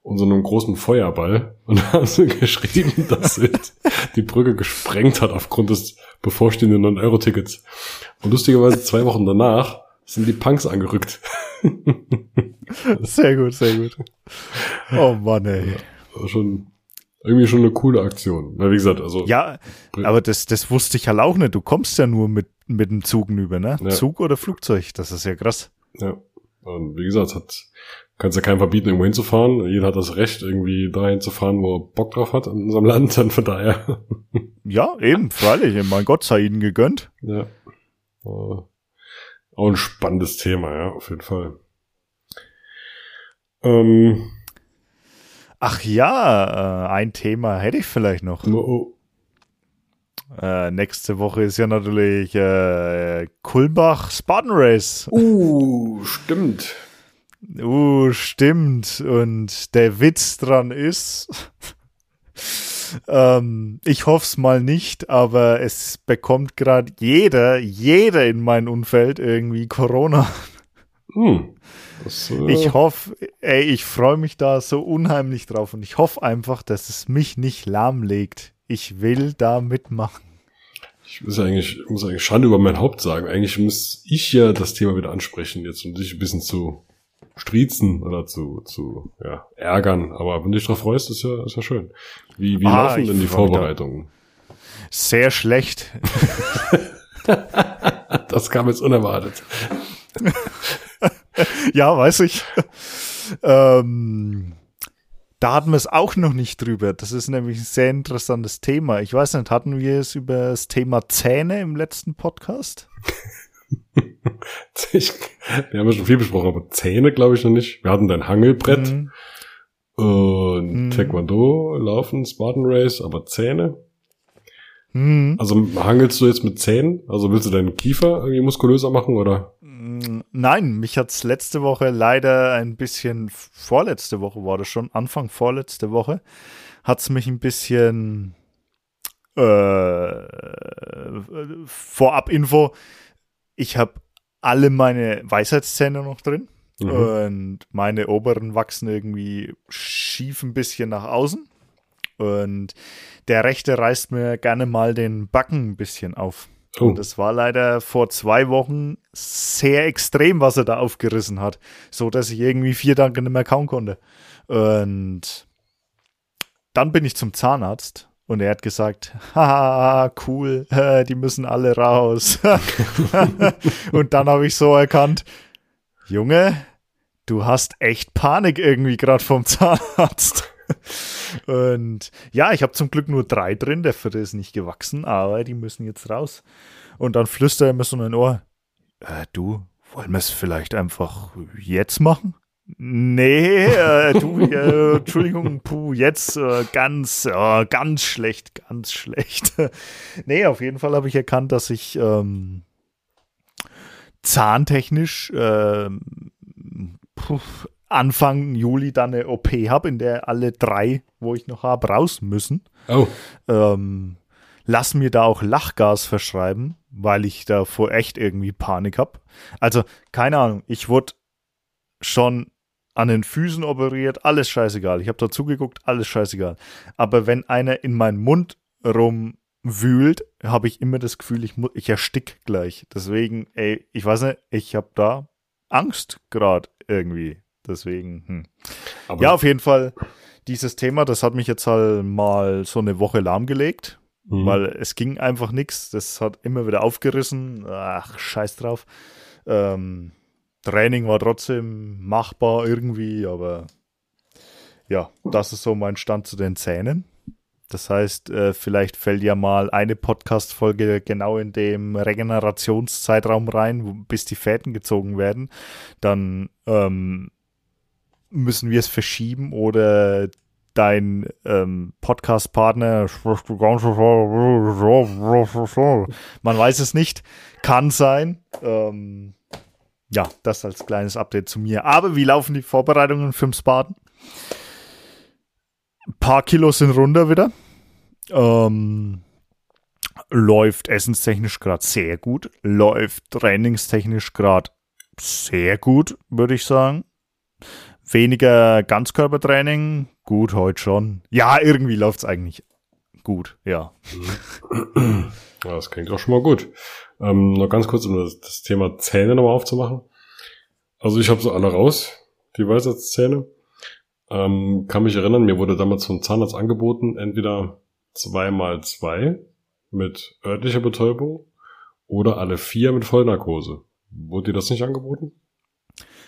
[SPEAKER 2] Und so einem großen Feuerball. Und da haben sie (laughs) geschrieben, dass Sylt die Brücke gesprengt hat aufgrund des bevorstehenden 9-Euro-Tickets. Und lustigerweise zwei Wochen danach sind die Punks angerückt. (laughs)
[SPEAKER 1] sehr gut, sehr gut. Oh Mann, ey.
[SPEAKER 2] Also schon irgendwie schon eine coole Aktion. Na, wie gesagt, also
[SPEAKER 1] Ja, aber das, das wusste ich halt auch nicht. Du kommst ja nur mit, mit dem Zug über, ne?
[SPEAKER 2] Ja.
[SPEAKER 1] Zug oder Flugzeug. Das ist ja krass.
[SPEAKER 2] Ja. Und wie gesagt, hat, kannst ja keinem verbieten, irgendwo hinzufahren. Jeder hat das Recht, irgendwie dahin zu fahren, wo er Bock drauf hat in unserem Land. Dann von daher,
[SPEAKER 1] Ja, eben, freilich. Mein Gott sei ihnen gegönnt.
[SPEAKER 2] ja. Äh, auch ein spannendes Thema, ja, auf jeden Fall. Ähm,
[SPEAKER 1] Ach ja, äh, ein Thema hätte ich vielleicht noch.
[SPEAKER 2] oh,
[SPEAKER 1] Äh, nächste Woche ist ja natürlich äh, Kulmbach Spartan Race.
[SPEAKER 2] uh, stimmt.
[SPEAKER 1] Uh, stimmt. Und der Witz dran ist, ähm, ich hoffe es mal nicht, aber es bekommt gerade jeder, jeder in meinem Umfeld irgendwie Corona.
[SPEAKER 2] Hm. Das, äh,
[SPEAKER 1] Ich hoffe, ey, ich freue mich da so unheimlich drauf und ich hoffe einfach, dass es mich nicht lahmlegt. Ich will da mitmachen.
[SPEAKER 2] Ich muss eigentlich, ich muss eigentlich Schande über mein Haupt sagen. Eigentlich muss ich ja das Thema wieder ansprechen jetzt, um dich ein bisschen zu striezen oder zu, zu ja, ärgern. Aber wenn du dich drauf freust, ist ja, ist ja schön. Wie, wie
[SPEAKER 1] Ah,
[SPEAKER 2] laufen denn die. Vorbereitungen?
[SPEAKER 1] Sehr schlecht. (laughs)
[SPEAKER 2] Das kam jetzt unerwartet. (laughs)
[SPEAKER 1] ja, weiß ich. ähm, da hatten wir es auch noch nicht drüber. Das ist nämlich ein sehr interessantes Thema. Ich weiß nicht, hatten wir es über das Thema Zähne im letzten Podcast? (laughs) (laughs)
[SPEAKER 2] Ich, wir haben ja schon viel besprochen, aber Zähne glaube ich noch nicht. Wir hatten dein Hangelbrett
[SPEAKER 1] Mhm.
[SPEAKER 2] und
[SPEAKER 1] Mhm.
[SPEAKER 2] Taekwondo, Laufen, Spartan Race, aber Zähne.
[SPEAKER 1] Mhm.
[SPEAKER 2] Also hangelst du jetzt mit Zähnen? Also willst du deinen Kiefer irgendwie muskulöser machen oder?
[SPEAKER 1] Mm, Nein, mich hat's letzte Woche leider ein bisschen, vorletzte Woche war das schon, Anfang vorletzte Woche, hat's mich ein bisschen äh, vorab Info. Ich habe alle meine Weisheitszähne noch drin
[SPEAKER 2] Mhm.
[SPEAKER 1] und meine oberen wachsen irgendwie schief ein bisschen nach außen Und der rechte reißt mir gerne mal den Backen ein bisschen auf.
[SPEAKER 2] Oh.
[SPEAKER 1] Und es war leider vor zwei Wochen sehr extrem, was er da aufgerissen hat. So dass ich irgendwie vier Tage nicht mehr kauen konnte. Und dann bin ich zum Zahnarzt und er hat gesagt, haha, cool, (laughs) die müssen alle raus. (laughs) und dann habe ich so erkannt, Junge, du hast echt Panik irgendwie gerade vom Zahnarzt. (laughs) Und ja, ich habe zum Glück nur drei drin, der vierte ist nicht gewachsen, aber die müssen jetzt raus. Und dann flüstert er mir so in ein Ohr, äh, du, wollen wir es vielleicht einfach jetzt machen? Nee, äh, du, äh, Entschuldigung, puh, jetzt äh, ganz, äh, ganz schlecht, ganz schlecht. (laughs) nee, auf jeden Fall habe ich erkannt, dass ich ähm, zahntechnisch ähm, puh, Anfang Juli dann eine OP habe, in der alle drei, wo ich noch habe, raus müssen.
[SPEAKER 2] Oh,
[SPEAKER 1] Ähm, lass mir da auch Lachgas verschreiben, weil ich davor echt irgendwie Panik habe. Also, keine Ahnung, ich wurde schon an den Füßen operiert, alles scheißegal. Ich habe da zugeguckt, alles scheißegal. Aber wenn einer in meinen Mund rumwühlt, habe ich immer das Gefühl, ich, ich erstick gleich. Deswegen, ey, ich weiß nicht, ich habe da Angst gerade irgendwie. Deswegen, hm.
[SPEAKER 2] aber
[SPEAKER 1] Ja, auf jeden Fall, dieses Thema, das hat mich jetzt halt mal so eine Woche lahmgelegt,
[SPEAKER 2] Mhm.
[SPEAKER 1] weil es ging einfach nichts. Das hat immer wieder aufgerissen. Ach, scheiß drauf. Ähm, Training war trotzdem machbar irgendwie, aber ja, das ist so mein Stand zu den Zähnen. Das heißt, äh, vielleicht fällt ja mal eine Podcast-Folge genau in dem Regenerationszeitraum rein, bis die Fäden gezogen werden. Dann ähm, müssen wir es verschieben oder dein ähm, Podcast-Partner, (laughs) man weiß es nicht, kann sein. Ähm, ja, das als kleines Update zu mir. Aber wie laufen die Vorbereitungen fürs Baden? Ein paar Kilos sind runter wieder. Ähm, läuft essenstechnisch gerade sehr gut. Läuft trainingstechnisch gerade sehr gut, würde ich sagen. Weniger Ganzkörpertraining. Gut, heute schon. Ja, irgendwie läuft's eigentlich gut, ja.
[SPEAKER 2] Ja, das klingt auch schon mal gut. Ähm, noch ganz kurz, um das, das Thema Zähne nochmal aufzumachen. Also ich habe so alle raus, die Weisheitszähne. Ähm, kann mich erinnern, mir wurde damals vom Zahnarzt angeboten, entweder zweimal zwei mit örtlicher Betäubung oder alle vier mit Vollnarkose. Wurde dir das nicht angeboten?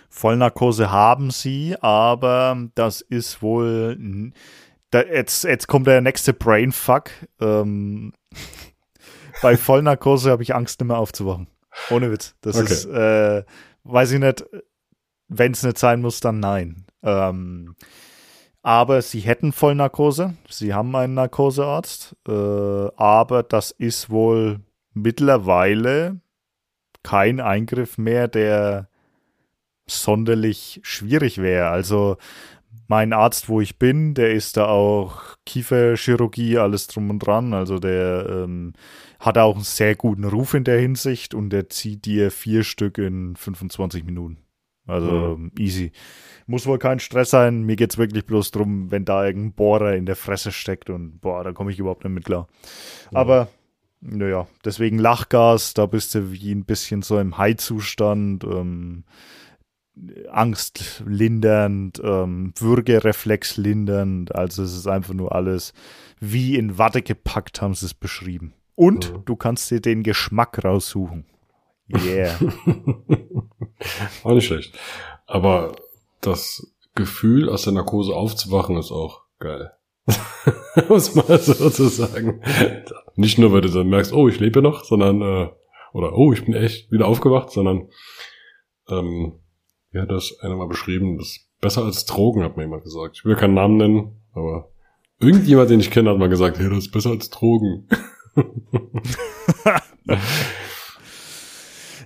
[SPEAKER 1] Vollnarkose haben sie, aber das ist wohl. Da, jetzt, jetzt kommt der nächste Brainfuck. Ähm, bei Vollnarkose habe ich Angst, nicht mehr aufzuwachen. Ohne Witz. Das
[SPEAKER 2] Okay.
[SPEAKER 1] ist, äh, weiß ich nicht, wenn es nicht sein muss, dann nein. Ähm, aber sie hätten Vollnarkose. Sie haben einen Narkosearzt. Äh, aber das ist wohl mittlerweile kein Eingriff mehr, der sonderlich schwierig wäre. Also mein Arzt, wo ich bin, der ist da auch Kieferchirurgie, alles drum und dran. Also der ähm, hat auch einen sehr guten Ruf in der Hinsicht und der zieht dir vier Stück in 25 Minuten. Also easy. Muss wohl kein Stress sein. Mir geht's wirklich bloß drum, wenn da irgendein Bohrer in der Fresse steckt und boah, da komme ich überhaupt nicht mit klar. Aber naja, deswegen Lachgas, da bist du wie ein bisschen so im High-Zustand, ähm, Angst lindernd, ähm, Würgereflex lindernd. Also es ist einfach nur alles wie in Watte gepackt, haben sie es beschrieben. Und
[SPEAKER 2] Mhm.
[SPEAKER 1] du kannst dir den Geschmack raussuchen. Yeah. (laughs)
[SPEAKER 2] Auch nicht schlecht. Aber das Gefühl, aus der Narkose aufzuwachen, ist auch geil. (laughs) Muss mal so zu sagen. Nicht nur, weil du dann merkst, oh, ich lebe noch, sondern, äh, oder oh, ich bin echt wieder aufgewacht, sondern, ähm, wie hat das einer mal beschrieben, das ist besser als Drogen, hat mir jemand gesagt. Ich will keinen Namen nennen, aber irgendjemand, den ich kenne, hat mal gesagt, hey, das ist besser als Drogen. (laughs)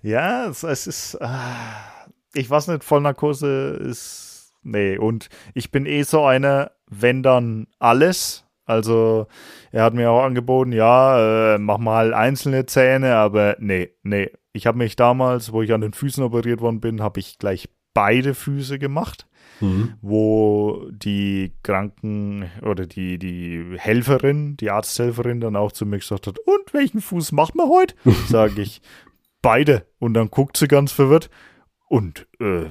[SPEAKER 1] Ja, es, es ist, ah, ich weiß nicht, Vollnarkose ist, nee, und ich bin eh so einer, wenn dann alles. Also, er hat mir auch angeboten, ja, äh, mach mal einzelne Zähne, aber nee, nee. Ich habe mich damals, wo ich an den Füßen operiert worden bin, habe ich gleich beide Füße gemacht. mhm. wo die Kranken oder die, die Helferin, die Arzthelferin dann auch zu mir gesagt hat, und welchen Fuß machen wir heute? (laughs) Sage ich, beide. Und dann guckt sie ganz verwirrt. Und äh,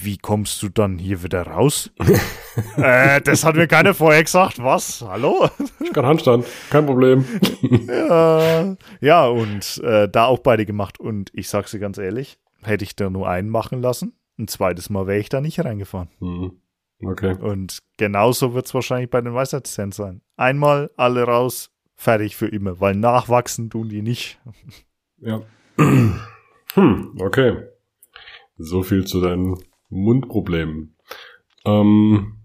[SPEAKER 1] wie, kommst du dann hier wieder raus? (laughs) äh, das hat mir keiner vorher gesagt. Was? Hallo?
[SPEAKER 2] Ich kann Handstand, kein Problem. (laughs)
[SPEAKER 1] ja, ja, und äh, da auch beide gemacht. Und ich sag's dir ganz ehrlich, hätte ich da nur einen machen lassen, ein zweites Mal wäre ich da nicht reingefahren.
[SPEAKER 2] Mhm. Okay.
[SPEAKER 1] Und genauso wird's wahrscheinlich bei den Weisheitszähnen sein. Einmal alle raus, fertig für immer, weil nachwachsen tun die nicht.
[SPEAKER 2] Ja. (clears throat) Hm, okay. So viel zu deinen Mundproblemen. Ähm,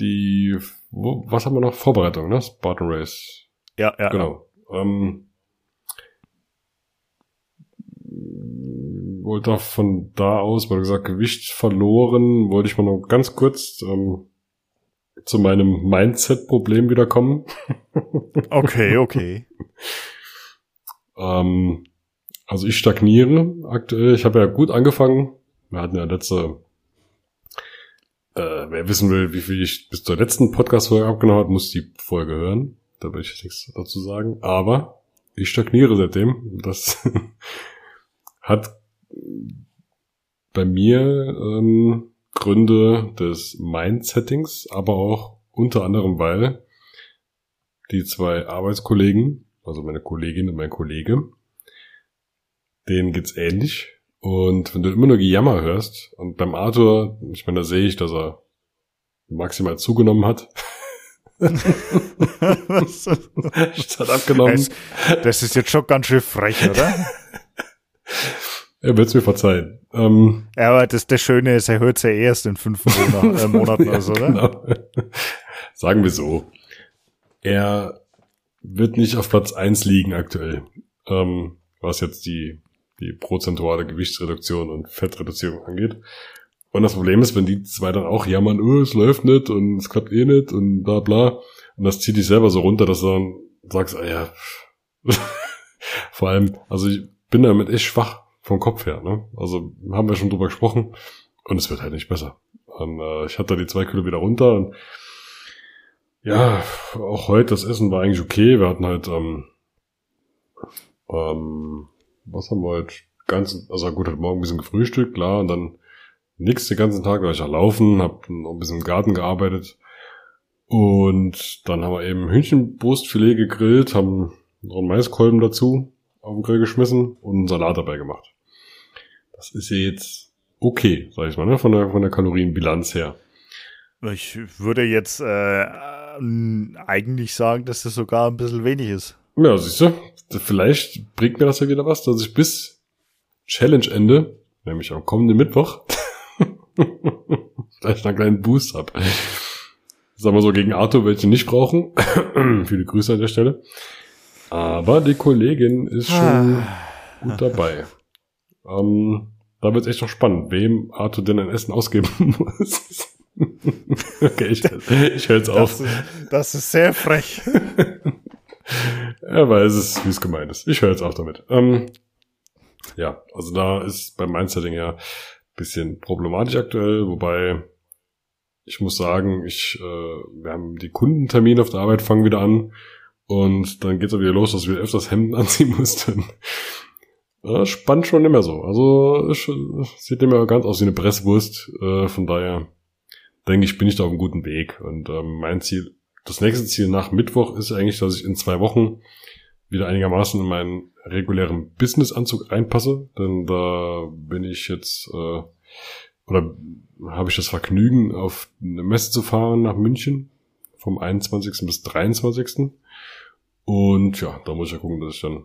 [SPEAKER 2] die, wo, was haben wir noch? Vorbereitung, ne? Spartan Race.
[SPEAKER 1] Ja, ja.
[SPEAKER 2] Genau. Ähm, wollte von da aus, weil du gesagt, Gewicht verloren, wollte ich mal noch ganz kurz ähm, zu meinem Mindset-Problem wiederkommen.
[SPEAKER 1] okay, okay. (laughs)
[SPEAKER 2] ähm, also ich stagniere aktuell. Ich habe ja gut angefangen. Wir hatten ja letzte, äh, wer wissen will, wie viel ich bis zur letzten Podcast-Folge abgenommen habe, muss die Folge hören. Da will ich nichts dazu sagen. Aber ich stagniere seitdem. Das (laughs) hat bei mir ähm, Gründe des Mindsettings, aber auch unter anderem, weil die zwei Arbeitskollegen, also meine Kollegin und mein Kollege, denen geht's ähnlich. Und wenn du immer nur Gejammer hörst, und beim Arthur, ich meine, da sehe ich, dass er maximal zugenommen hat. (laughs) Statt abgenommen.
[SPEAKER 1] Das ist jetzt schon ganz schön frech, oder?
[SPEAKER 2] er wird's mir verzeihen. Ähm,
[SPEAKER 1] ja, aber das, das Schöne ist, er hört's ja erst in fünf Monat, (laughs) äh, Monaten oder so, oder? Genau.
[SPEAKER 2] Sagen wir so. Er wird nicht auf Platz eins liegen aktuell, ähm, was jetzt die die prozentuale Gewichtsreduktion und Fettreduzierung angeht. Und das Problem ist, wenn die zwei dann auch jammern, oh, es läuft nicht und es klappt eh nicht und bla bla. Und das zieht dich selber so runter, dass du dann sagst, ah ja, (laughs) vor allem, also ich bin damit echt schwach vom Kopf her, ne? Also haben wir schon drüber gesprochen und es wird halt nicht besser. Und, äh, ich hatte die zwei Kilo wieder runter und ja, auch heute das Essen war eigentlich okay. Wir hatten halt ähm, ähm, was haben wir heute? Ganz, also gut, heute Morgen ein bisschen gefrühstückt, klar, und dann nix den ganzen Tag, da war ich ja laufen, hab noch ein bisschen im Garten gearbeitet. Und dann haben wir eben Hühnchenbrustfilet gegrillt, haben noch einen Maiskolben dazu auf den Grill geschmissen und einen Salat dabei gemacht. Das ist jetzt okay, sag ich mal, ne? von, der, von der Kalorienbilanz her.
[SPEAKER 1] Ich würde jetzt äh, eigentlich sagen, dass das sogar ein bisschen wenig ist.
[SPEAKER 2] Ja, siehst du, vielleicht bringt mir das ja wieder was, dass ich bis Challenge-Ende, nämlich am kommenden Mittwoch, (laughs) vielleicht einen kleinen Boost hab. Sagen wir so gegen Arthur, welche nicht brauchen. (clears throat) Viele Grüße an der Stelle. Aber die Kollegin ist schon gut dabei. Ähm, da wird es echt noch spannend, wem Arthur denn ein Essen ausgeben (laughs) muss. okay, ich, ich höre jetzt auf.
[SPEAKER 1] Ist, das ist sehr frech. (laughs)
[SPEAKER 2] er weiß es, wie es gemeint ist. Ich höre jetzt auf damit. Ähm, ja, also da ist beim Mindsetting ja bisschen problematisch aktuell, wobei ich muss sagen, ich, äh, wir haben die Kundentermine auf der Arbeit fangen wieder an und dann geht's auch wieder los, dass wir öfters Hemden (laughs) anziehen mussten. Äh, spannt schon mehr so. Also sieht nicht mehr ganz aus wie eine Presswurst. Äh, von daher denke ich, bin ich da auf einem guten Weg. Und ähm, mein Ziel das nächste Ziel nach Mittwoch ist eigentlich, dass ich in zwei Wochen wieder einigermaßen in meinen regulären Businessanzug reinpasse, denn da bin ich jetzt äh, oder habe ich das Vergnügen, auf eine Messe zu fahren nach München vom 21. bis 23. Und ja, da muss ich ja gucken, dass ich dann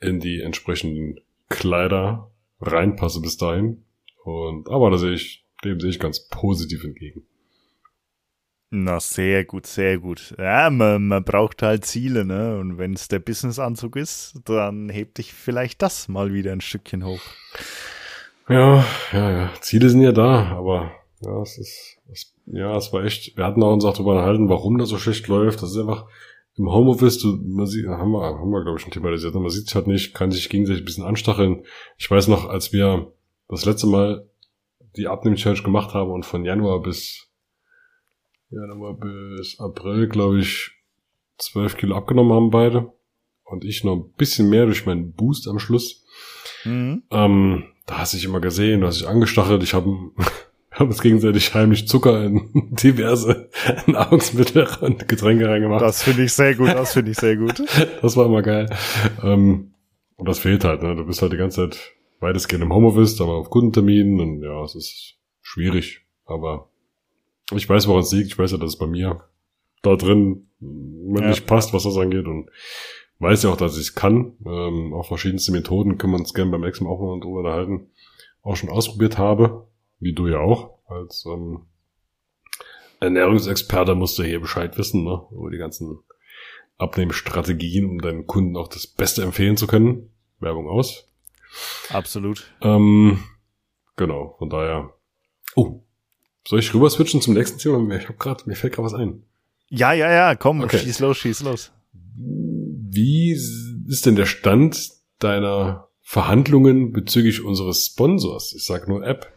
[SPEAKER 2] in die entsprechenden Kleider reinpasse bis dahin. Und aber da sehe ich, dem sehe ich ganz positiv entgegen.
[SPEAKER 1] Na, sehr gut, sehr gut. Ja, man, man braucht halt Ziele, ne? Und wenn es der Businessanzug ist, dann hebt dich vielleicht das mal wieder ein Stückchen hoch.
[SPEAKER 2] Ja, ja, ja. Ziele sind ja da, aber ja, es ist, es, ja, es war echt, wir hatten auch uns auch darüber unterhalten, warum das so schlecht läuft. Das ist einfach im Homeoffice, du, man sieht, haben wir, haben wir, glaube ich, schon thematisiert, man sieht sich halt nicht, kann sich gegenseitig ein bisschen anstacheln. Ich weiß noch, als wir das letzte Mal die Abnehm-Challenge gemacht habe und von Januar bis Januar bis April, glaube ich, 12 Kilo abgenommen haben beide. Und ich noch ein bisschen mehr durch meinen Boost am Schluss. Mhm. Ähm, da hast du dich immer gesehen, du hast dich angestachelt. Ich habe (laughs) hab uns gegenseitig heimlich Zucker in (laughs) diverse (laughs) Nahrungsmittel und Getränke reingemacht.
[SPEAKER 1] Das finde ich sehr gut, das finde ich sehr gut.
[SPEAKER 2] das war immer geil. Ähm, und das fehlt halt, ne? Du bist halt die ganze Zeit weitestgehend im Homeoffice, aber auf Kundenterminen und ja, es ist schwierig. Aber ich weiß, woran es liegt. Ich weiß ja, dass es bei mir da drin mir ja. nicht passt, was das angeht und weiß ja auch, dass ich es kann. Ähm, auch verschiedenste Methoden können wir uns gerne beim nächsten Mal auch mal drüber unterhalten. Auch schon ausprobiert habe, wie du ja auch. Als ähm, Ernährungsexperte musst du hier Bescheid wissen, ne? Über die ganzen Abnehmstrategien, um deinen Kunden auch das Beste empfehlen zu können. Werbung aus.
[SPEAKER 1] Absolut.
[SPEAKER 2] Ähm, genau, von daher. Oh, soll ich rüber switchen zum nächsten Thema? Ich hab grad, mir fällt gerade was ein.
[SPEAKER 1] Ja, ja, ja, komm, okay. schieß los, schieß los.
[SPEAKER 2] Wie ist denn der Stand deiner Verhandlungen bezüglich unseres Sponsors? Ich sag nur App.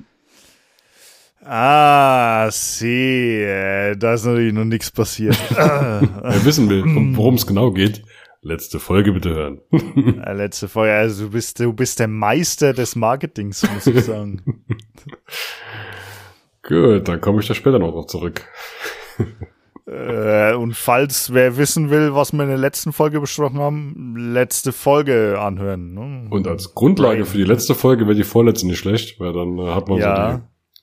[SPEAKER 1] Ah, sehe, da ist natürlich noch nichts passiert. (laughs)
[SPEAKER 2] Wer wissen will, worum es genau geht, letzte Folge bitte hören. (laughs)
[SPEAKER 1] letzte Folge, also du bist, du bist der Meister des Marketings, muss ich sagen. (laughs)
[SPEAKER 2] Gut, dann komme ich da später noch drauf zurück.
[SPEAKER 1] Äh, und falls wer wissen will, was wir in der letzten Folge besprochen haben, letzte Folge anhören. Ne?
[SPEAKER 2] Und als Grundlage für die letzte Folge wäre die vorletzte nicht schlecht, weil dann äh, hat man ja. so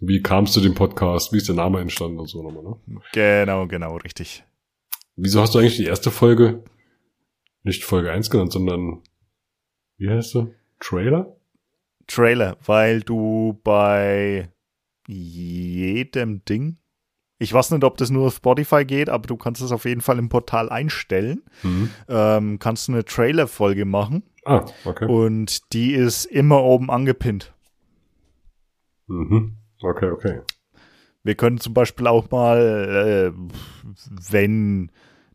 [SPEAKER 2] die, wie kamst du dem Podcast, wie ist der Name entstanden und so nochmal, ne?
[SPEAKER 1] Genau, genau, richtig.
[SPEAKER 2] Wieso hast du eigentlich die erste Folge nicht Folge 1 genannt, sondern wie heißt sie? Trailer?
[SPEAKER 1] Trailer, weil du bei jedem Ding ich weiß nicht, ob das nur auf Spotify geht, aber du kannst es auf jeden Fall im Portal einstellen. Mhm. Ähm, kannst du eine Trailer-Folge machen.
[SPEAKER 2] Ah, okay.
[SPEAKER 1] Und die ist immer oben angepinnt.
[SPEAKER 2] Mhm. Okay, okay.
[SPEAKER 1] Wir können zum Beispiel auch mal, äh, wenn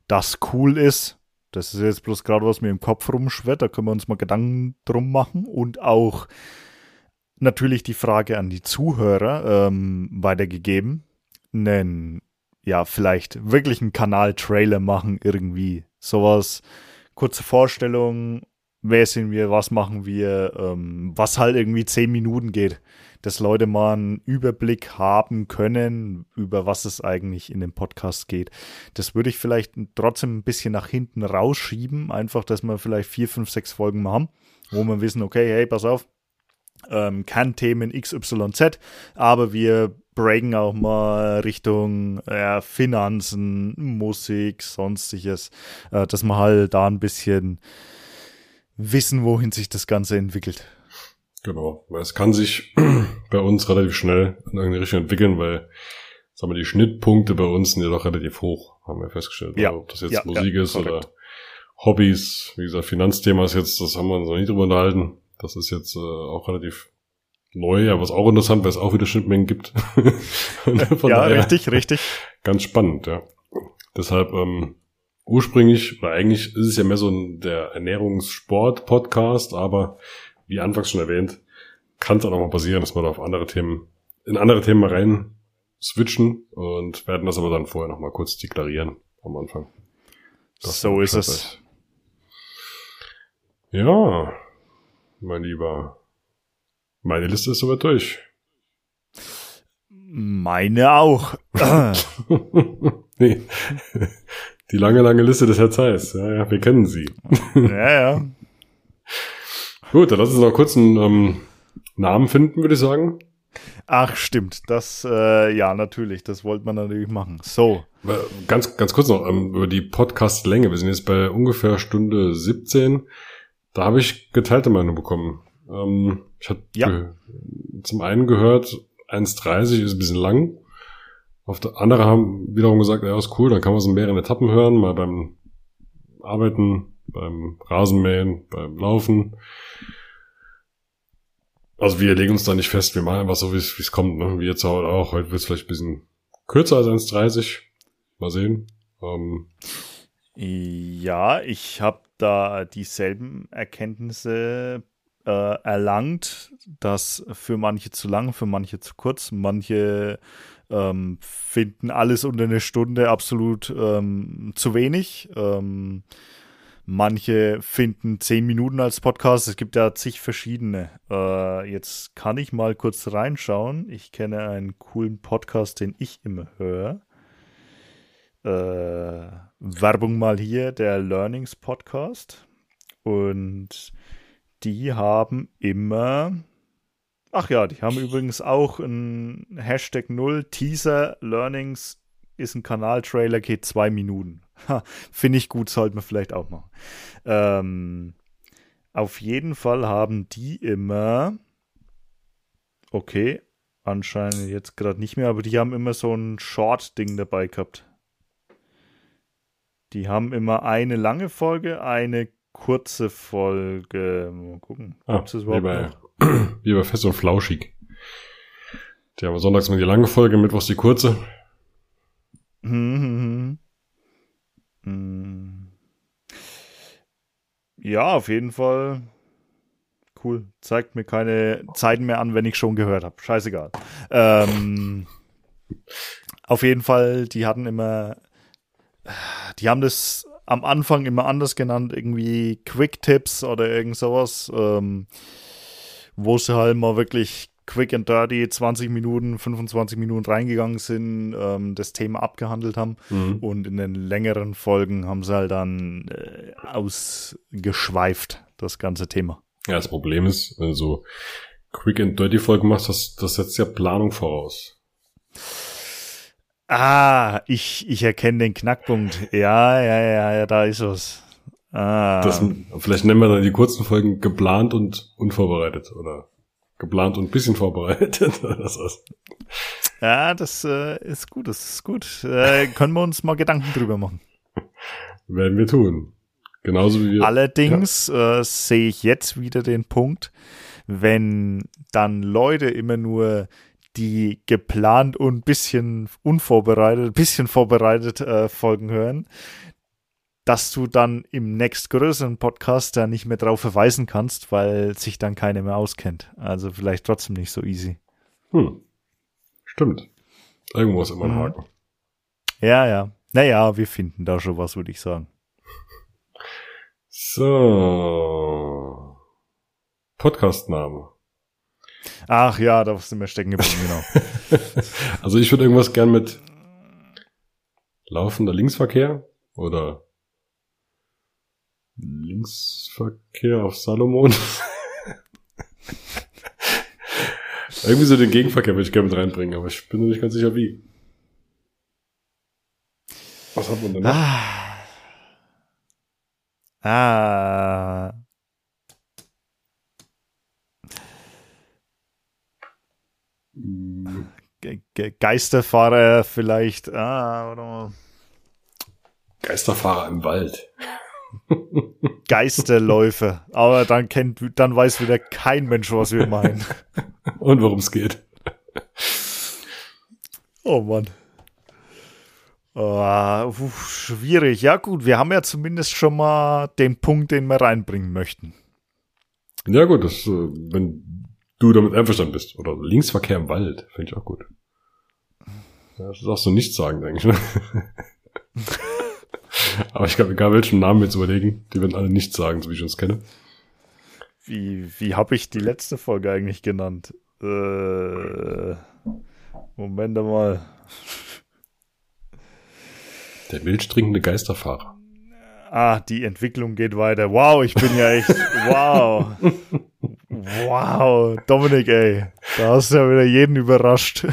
[SPEAKER 1] das cool ist, das ist jetzt bloß gerade, was mir im Kopf rumschwirrt, da können wir uns mal Gedanken drum machen und auch natürlich die Frage an die Zuhörer ähm, weitergegeben einen, ja, vielleicht wirklich einen Kanal-Trailer machen, irgendwie. Sowas, kurze Vorstellung, wer sind wir, was machen wir, ähm, was halt irgendwie zehn Minuten geht, dass Leute mal einen Überblick haben können, über was es eigentlich in dem Podcast geht. Das würde ich vielleicht trotzdem ein bisschen nach hinten rausschieben, einfach, dass wir vielleicht vier, fünf, sechs Folgen haben, wo wir wissen, okay, hey, pass auf, ähm, Kernthemen XYZ, aber wir breaken auch mal Richtung ja, Finanzen, Musik, sonstiges, äh, dass man halt da ein bisschen wissen, wohin sich das Ganze entwickelt.
[SPEAKER 2] Genau, weil es kann sich (clears throat) bei uns relativ schnell in irgendeine Richtung entwickeln, weil sagen wir, die Schnittpunkte bei uns sind ja doch relativ hoch, haben wir festgestellt.
[SPEAKER 1] Ja.
[SPEAKER 2] Also, ob das jetzt
[SPEAKER 1] ja,
[SPEAKER 2] Musik
[SPEAKER 1] ja,
[SPEAKER 2] ist korrekt. oder Hobbys, wie gesagt, Finanzthema ist jetzt, das haben wir uns noch nie drüber unterhalten. Das ist jetzt äh, auch relativ neu, aber ist auch interessant, weil es auch wieder Schnittmengen gibt. (laughs)
[SPEAKER 1] ja, richtig, richtig.
[SPEAKER 2] Ganz spannend, ja. Deshalb ähm, ursprünglich, weil eigentlich ist es ja mehr so ein der Ernährungssport-Podcast, aber wie anfangs schon erwähnt, kann es auch mal passieren, dass wir da auf andere Themen, in andere Themen rein switchen und werden das aber dann vorher noch mal kurz deklarieren am Anfang.
[SPEAKER 1] Das so ist es.
[SPEAKER 2] Ja, mein Lieber. Meine Liste ist soweit durch.
[SPEAKER 1] Meine auch. (laughs)
[SPEAKER 2] nee. Die lange, lange Liste des Herr Zeiss. Ja, ja, wir kennen sie.
[SPEAKER 1] ja, ja. (laughs)
[SPEAKER 2] Gut, dann lass uns noch kurz einen ähm, Namen finden, würde ich sagen.
[SPEAKER 1] Ach, stimmt. Das, äh, ja, natürlich. Das wollte man natürlich machen. So.
[SPEAKER 2] Ganz, ganz kurz noch ähm, über die Podcast-Länge. Wir sind jetzt bei ungefähr Stunde 17. Da habe ich geteilte Meinung bekommen. Ähm, ich habe ja. zum einen gehört, 1,30 ist ein bisschen lang. Auf der andere haben wiederum gesagt, ja, ist cool, dann kann man es in mehreren Etappen hören, mal beim Arbeiten, beim Rasenmähen, beim Laufen. Also wir legen uns da nicht fest, wir machen einfach so, wie es kommt, ne? wie jetzt heute auch. Heute wird es vielleicht ein bisschen kürzer als 1,30. Mal sehen. Ähm,
[SPEAKER 1] ja, ich habe da dieselben Erkenntnisse äh, erlangt, das für manche zu lang, für manche zu kurz, manche ähm, finden alles unter eine Stunde absolut ähm, zu wenig. Ähm, manche finden zehn Minuten als Podcast. Es gibt ja zig verschiedene. Äh, jetzt kann ich mal kurz reinschauen. Ich kenne einen coolen Podcast, den ich immer höre. Äh, Werbung mal hier, der Learnings Podcast. Und die haben immer Ach ja, die haben übrigens auch ein Hashtag 0 Teaser Learnings ist ein Kanaltrailer, geht zwei Minuten. Finde ich gut, sollte man vielleicht auch machen. Ähm, auf jeden Fall haben die immer, okay, anscheinend jetzt gerade nicht mehr, aber die haben immer so ein Short-Ding dabei gehabt. Die haben immer eine lange Folge, eine kurze Folge. Mal gucken.
[SPEAKER 2] Ah, Gibt's das überhaupt wie, bei, noch? (clears throat) wie bei Fest und Flauschig. Die haben sonntags mal die lange Folge, mittwochs die kurze.
[SPEAKER 1] Mhm. Mhm. Ja, auf jeden Fall. Cool. Zeigt mir keine Zeiten mehr an, wenn ich schon gehört habe. Scheißegal. Ähm, auf jeden Fall, die hatten immer, die haben das am Anfang immer anders genannt, irgendwie Quick Tips oder irgend sowas, ähm, wo sie halt mal wirklich quick and dirty 20 Minuten, 25 Minuten reingegangen sind, ähm, das Thema abgehandelt haben mhm. und in den längeren Folgen haben sie halt dann äh, ausgeschweift, das ganze Thema.
[SPEAKER 2] Ja, das Problem ist, wenn du so quick and dirty Folgen machst, das, das setzt ja Planung voraus.
[SPEAKER 1] Ah, ich, ich erkenne den Knackpunkt. Ja, ja, ja, ja, da ist was.
[SPEAKER 2] Ah. Das, vielleicht nennen wir dann die kurzen Folgen geplant und unvorbereitet oder geplant und ein bisschen vorbereitet. (laughs) das
[SPEAKER 1] ja, das äh, ist gut, das ist gut. Äh, können wir uns mal Gedanken drüber machen.
[SPEAKER 2] Werden wir tun. Genauso wie wir.
[SPEAKER 1] Allerdings ja. äh, sehe ich jetzt wieder den Punkt, wenn dann Leute immer nur die geplant und bisschen unvorbereitet, bisschen vorbereitet äh, Folgen hören, dass du dann im nächstgrößeren Podcast da nicht mehr drauf verweisen kannst, weil sich dann keiner mehr auskennt. Also vielleicht trotzdem nicht so easy.
[SPEAKER 2] Hm. Stimmt. Irgendwo ist immer ein mhm. Haken.
[SPEAKER 1] Ja, ja. Naja, wir finden da schon was, würde ich sagen.
[SPEAKER 2] So. Podcastname.
[SPEAKER 1] Ach ja, da sind wir stecken geblieben, genau. (laughs)
[SPEAKER 2] also ich würde irgendwas gern mit laufender Linksverkehr oder Linksverkehr auf Salomon. (laughs) Irgendwie so den Gegenverkehr würde ich gerne mit reinbringen, aber ich bin noch nicht ganz sicher wie. Was hat man denn noch?
[SPEAKER 1] Ah. ah. Ge Ge Geisterfahrer vielleicht. Ah, oder
[SPEAKER 2] Geisterfahrer im Wald. (laughs)
[SPEAKER 1] Geisterläufe. Aber dann kennt, dann weiß wieder kein Mensch, was wir meinen. (laughs)
[SPEAKER 2] Und worum es geht.
[SPEAKER 1] Oh Mann. Uh, schwierig. Ja gut, wir haben ja zumindest schon mal den Punkt, den wir reinbringen möchten.
[SPEAKER 2] Ja gut, das, äh, wenn du damit einverstanden bist. Oder Linksverkehr im Wald, finde ich auch gut. Ja, das ist auch so nichts sagen, denke ich. Ne? (laughs) Aber ich glaube, egal welchen Namen wir jetzt überlegen, die werden alle nichts sagen, so wie ich uns kenne.
[SPEAKER 1] Wie, wie habe ich die letzte Folge eigentlich genannt? Äh, Moment mal.
[SPEAKER 2] Der wildstrinkende Geisterfahrer.
[SPEAKER 1] Ah, die Entwicklung geht weiter. Wow, ich bin ja echt. (laughs) Wow. wow. Dominik, ey. Da hast du ja wieder jeden überrascht.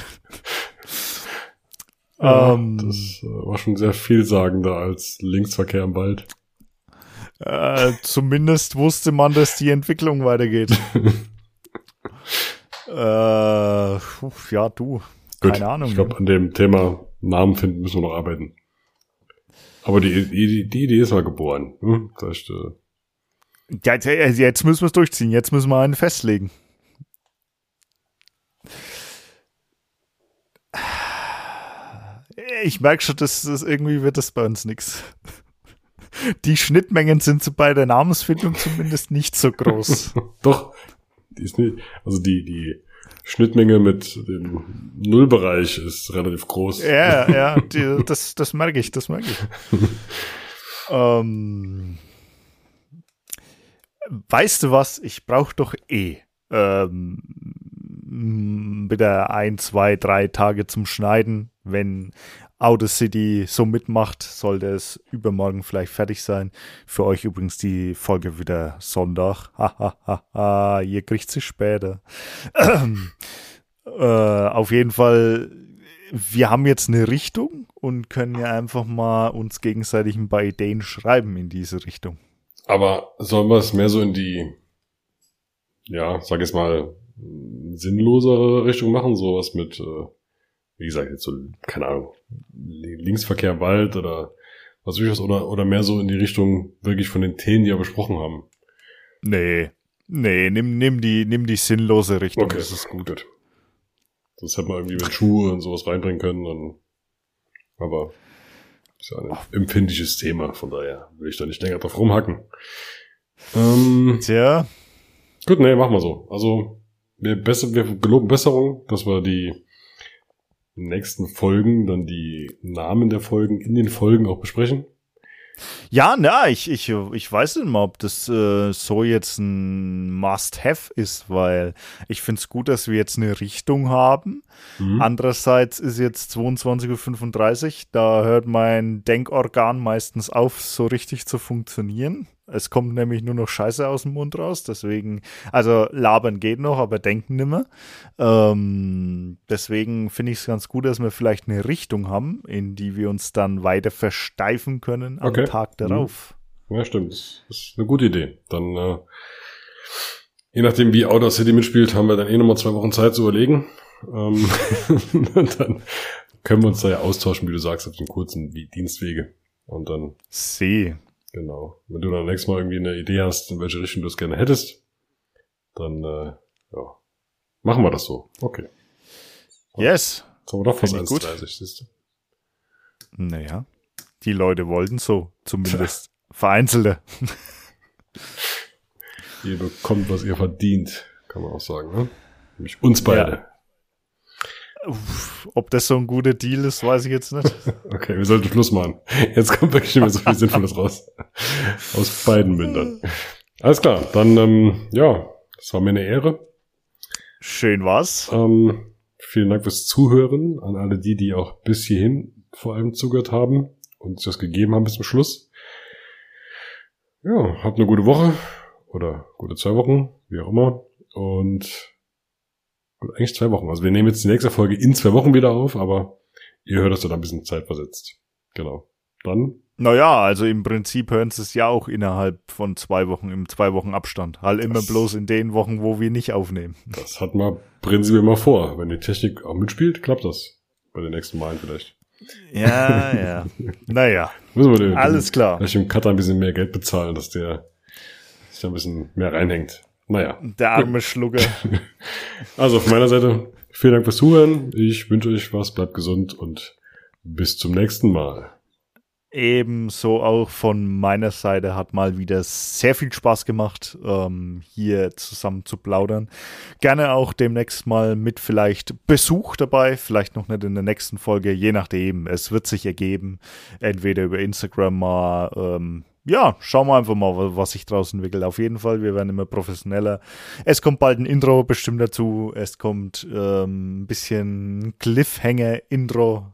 [SPEAKER 2] Ja, ähm, das äh, war schon sehr vielsagender als Linksverkehr im Wald.
[SPEAKER 1] Äh, zumindest wusste man, dass die Entwicklung weitergeht. (laughs) äh, ja, du. Keine Gut, Ahnung.
[SPEAKER 2] Ich glaube, an dem Thema Namen finden müssen wir noch arbeiten. Aber die, die, die Idee ist mal geboren. Hm? Das
[SPEAKER 1] äh ja, jetzt müssen wir es durchziehen. Jetzt müssen wir einen festlegen. Ich merke schon, dass das irgendwie wird das bei uns nix. Die Schnittmengen sind bei der Namensfindung zumindest nicht so groß. (laughs)
[SPEAKER 2] Doch, die ist nicht, also die, die Schnittmenge mit dem Nullbereich ist relativ groß.
[SPEAKER 1] Ja, ja, die, das, das merke ich, das merke ich. (laughs) ähm, weißt du was? Ich brauche doch eh ähm, wieder ein, zwei, drei Tage zum Schneiden. Wenn Outer City so mitmacht, sollte es übermorgen vielleicht fertig sein. Für euch übrigens die Folge wieder Sonntag. (laughs) Hahaha, ihr kriegt sie später. (clears throat) äh, auf jeden Fall, wir haben jetzt eine Richtung und können ja einfach mal uns gegenseitig ein paar Ideen schreiben in diese Richtung.
[SPEAKER 2] Aber sollen wir es mehr so in die, ja, sag jetzt mal, sinnlosere Richtung machen? Sowas mit, äh, wie gesagt, jetzt so, keine Ahnung, Linksverkehr, Wald oder was ich was, oder, oder mehr so in die Richtung wirklich von den Themen, die wir besprochen haben?
[SPEAKER 1] Nee. Nee, nimm, nimm die, nimm die sinnlose Richtung.
[SPEAKER 2] Okay, das ist gut. gut. Sonst hätte man irgendwie mit Schuhe und sowas reinbringen können, dann, aber ist ja ein empfindliches Thema, von daher will ich da nicht länger drauf rumhacken.
[SPEAKER 1] Ähm, Tja.
[SPEAKER 2] Gut, nee, machen wir so. Also, wir, besser, wir geloben Besserung, dass wir die nächsten Folgen, dann die Namen der Folgen in den Folgen auch besprechen.
[SPEAKER 1] Ja, na, ich, ich, ich weiß nicht mal, ob das äh, so jetzt ein Must-Have ist, weil ich finde es gut, dass wir jetzt eine Richtung haben. Mhm. Andererseits ist jetzt 22.35 Uhr, da hört mein Denkorgan meistens auf, so richtig zu funktionieren. Es kommt nämlich nur noch Scheiße aus dem Mund raus, deswegen, also labern geht noch, aber denken nimmer. Ähm, deswegen finde ich es ganz gut, dass wir vielleicht eine Richtung haben, in die wir uns dann weiter versteifen können am okay. Tag mhm. darauf.
[SPEAKER 2] Ja, stimmt. Das ist eine gute Idee. Dann, äh, je nachdem, wie Outer City mitspielt, haben wir dann eh nochmal zwei Wochen Zeit zu überlegen. Ähm, (laughs) dann können wir uns da ja austauschen, wie du sagst, auf den kurzen Dienstwege. Und dann.
[SPEAKER 1] See.
[SPEAKER 2] Genau. Wenn du dann nächstes Mal irgendwie eine Idee hast, in welche Richtung du es gerne hättest, dann äh, ja, machen wir das so. Okay.
[SPEAKER 1] Yes.
[SPEAKER 2] Jetzt haben wir doch fast 1,30, siehst du.
[SPEAKER 1] Naja, die Leute wollten so, zumindest Vereinzelte.
[SPEAKER 2] ihr bekommt, was ihr verdient, kann man auch sagen, ne? Nämlich uns beide. Ja.
[SPEAKER 1] Ob das so ein guter Deal ist, weiß ich jetzt nicht. (laughs)
[SPEAKER 2] Okay, wir sollten Schluss machen. Jetzt kommt wirklich nicht mehr so viel Sinnvolles raus. Aus beiden Mündern. Alles klar, dann, ähm, ja, das war mir eine Ehre.
[SPEAKER 1] Schön war's.
[SPEAKER 2] Ähm, vielen Dank fürs Zuhören an alle die, die auch bis hierhin vor allem zugehört haben und sich das gegeben haben bis zum Schluss. Ja, habt eine gute Woche oder gute zwei Wochen, wie auch immer. Und eigentlich zwei Wochen. Also wir nehmen jetzt die nächste Folge in zwei Wochen wieder auf, aber ihr hört das dann ein bisschen zeitversetzt. Genau. Dann.
[SPEAKER 1] Naja, also im Prinzip hören sie es ja auch innerhalb von zwei Wochen, im zwei Wochen Abstand. Halt immer das, bloß in den Wochen, wo wir nicht aufnehmen.
[SPEAKER 2] Das hat man prinzipiell mal vor. Wenn die Technik auch mitspielt, klappt das. Bei den nächsten Malen vielleicht.
[SPEAKER 1] Ja, ja. (laughs) naja. Müssen wir den, Alles klar.
[SPEAKER 2] Vielleicht dem Cutter ein bisschen mehr Geld bezahlen, dass der sich da ein bisschen mehr reinhängt. Naja.
[SPEAKER 1] Der arme Schlucker. (laughs)
[SPEAKER 2] Also von meiner Seite vielen Dank fürs Zuhören. Ich wünsche euch was, bleibt gesund und bis zum nächsten Mal.
[SPEAKER 1] Ebenso auch von meiner Seite hat mal wieder sehr viel Spaß gemacht, ähm, hier zusammen zu plaudern. Gerne auch demnächst mal mit vielleicht Besuch dabei, vielleicht noch nicht in der nächsten Folge, je nachdem. Es wird sich ergeben, entweder über Instagram mal ähm, ja, schauen wir einfach mal, was sich draußen entwickelt. Auf jeden Fall, wir werden immer professioneller. Es kommt bald ein Intro bestimmt dazu. Es kommt ähm, ein bisschen Cliffhanger-Intro.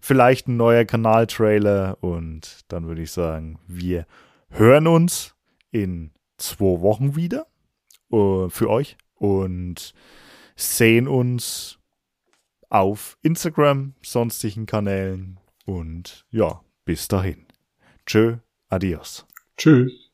[SPEAKER 1] Vielleicht ein neuer Kanal-Trailer. Und dann würde ich sagen, wir hören uns in zwei Wochen wieder uh, für euch und sehen uns auf Instagram, sonstigen Kanälen. Und ja, bis dahin. Tschö. Adios.
[SPEAKER 2] Tschüss.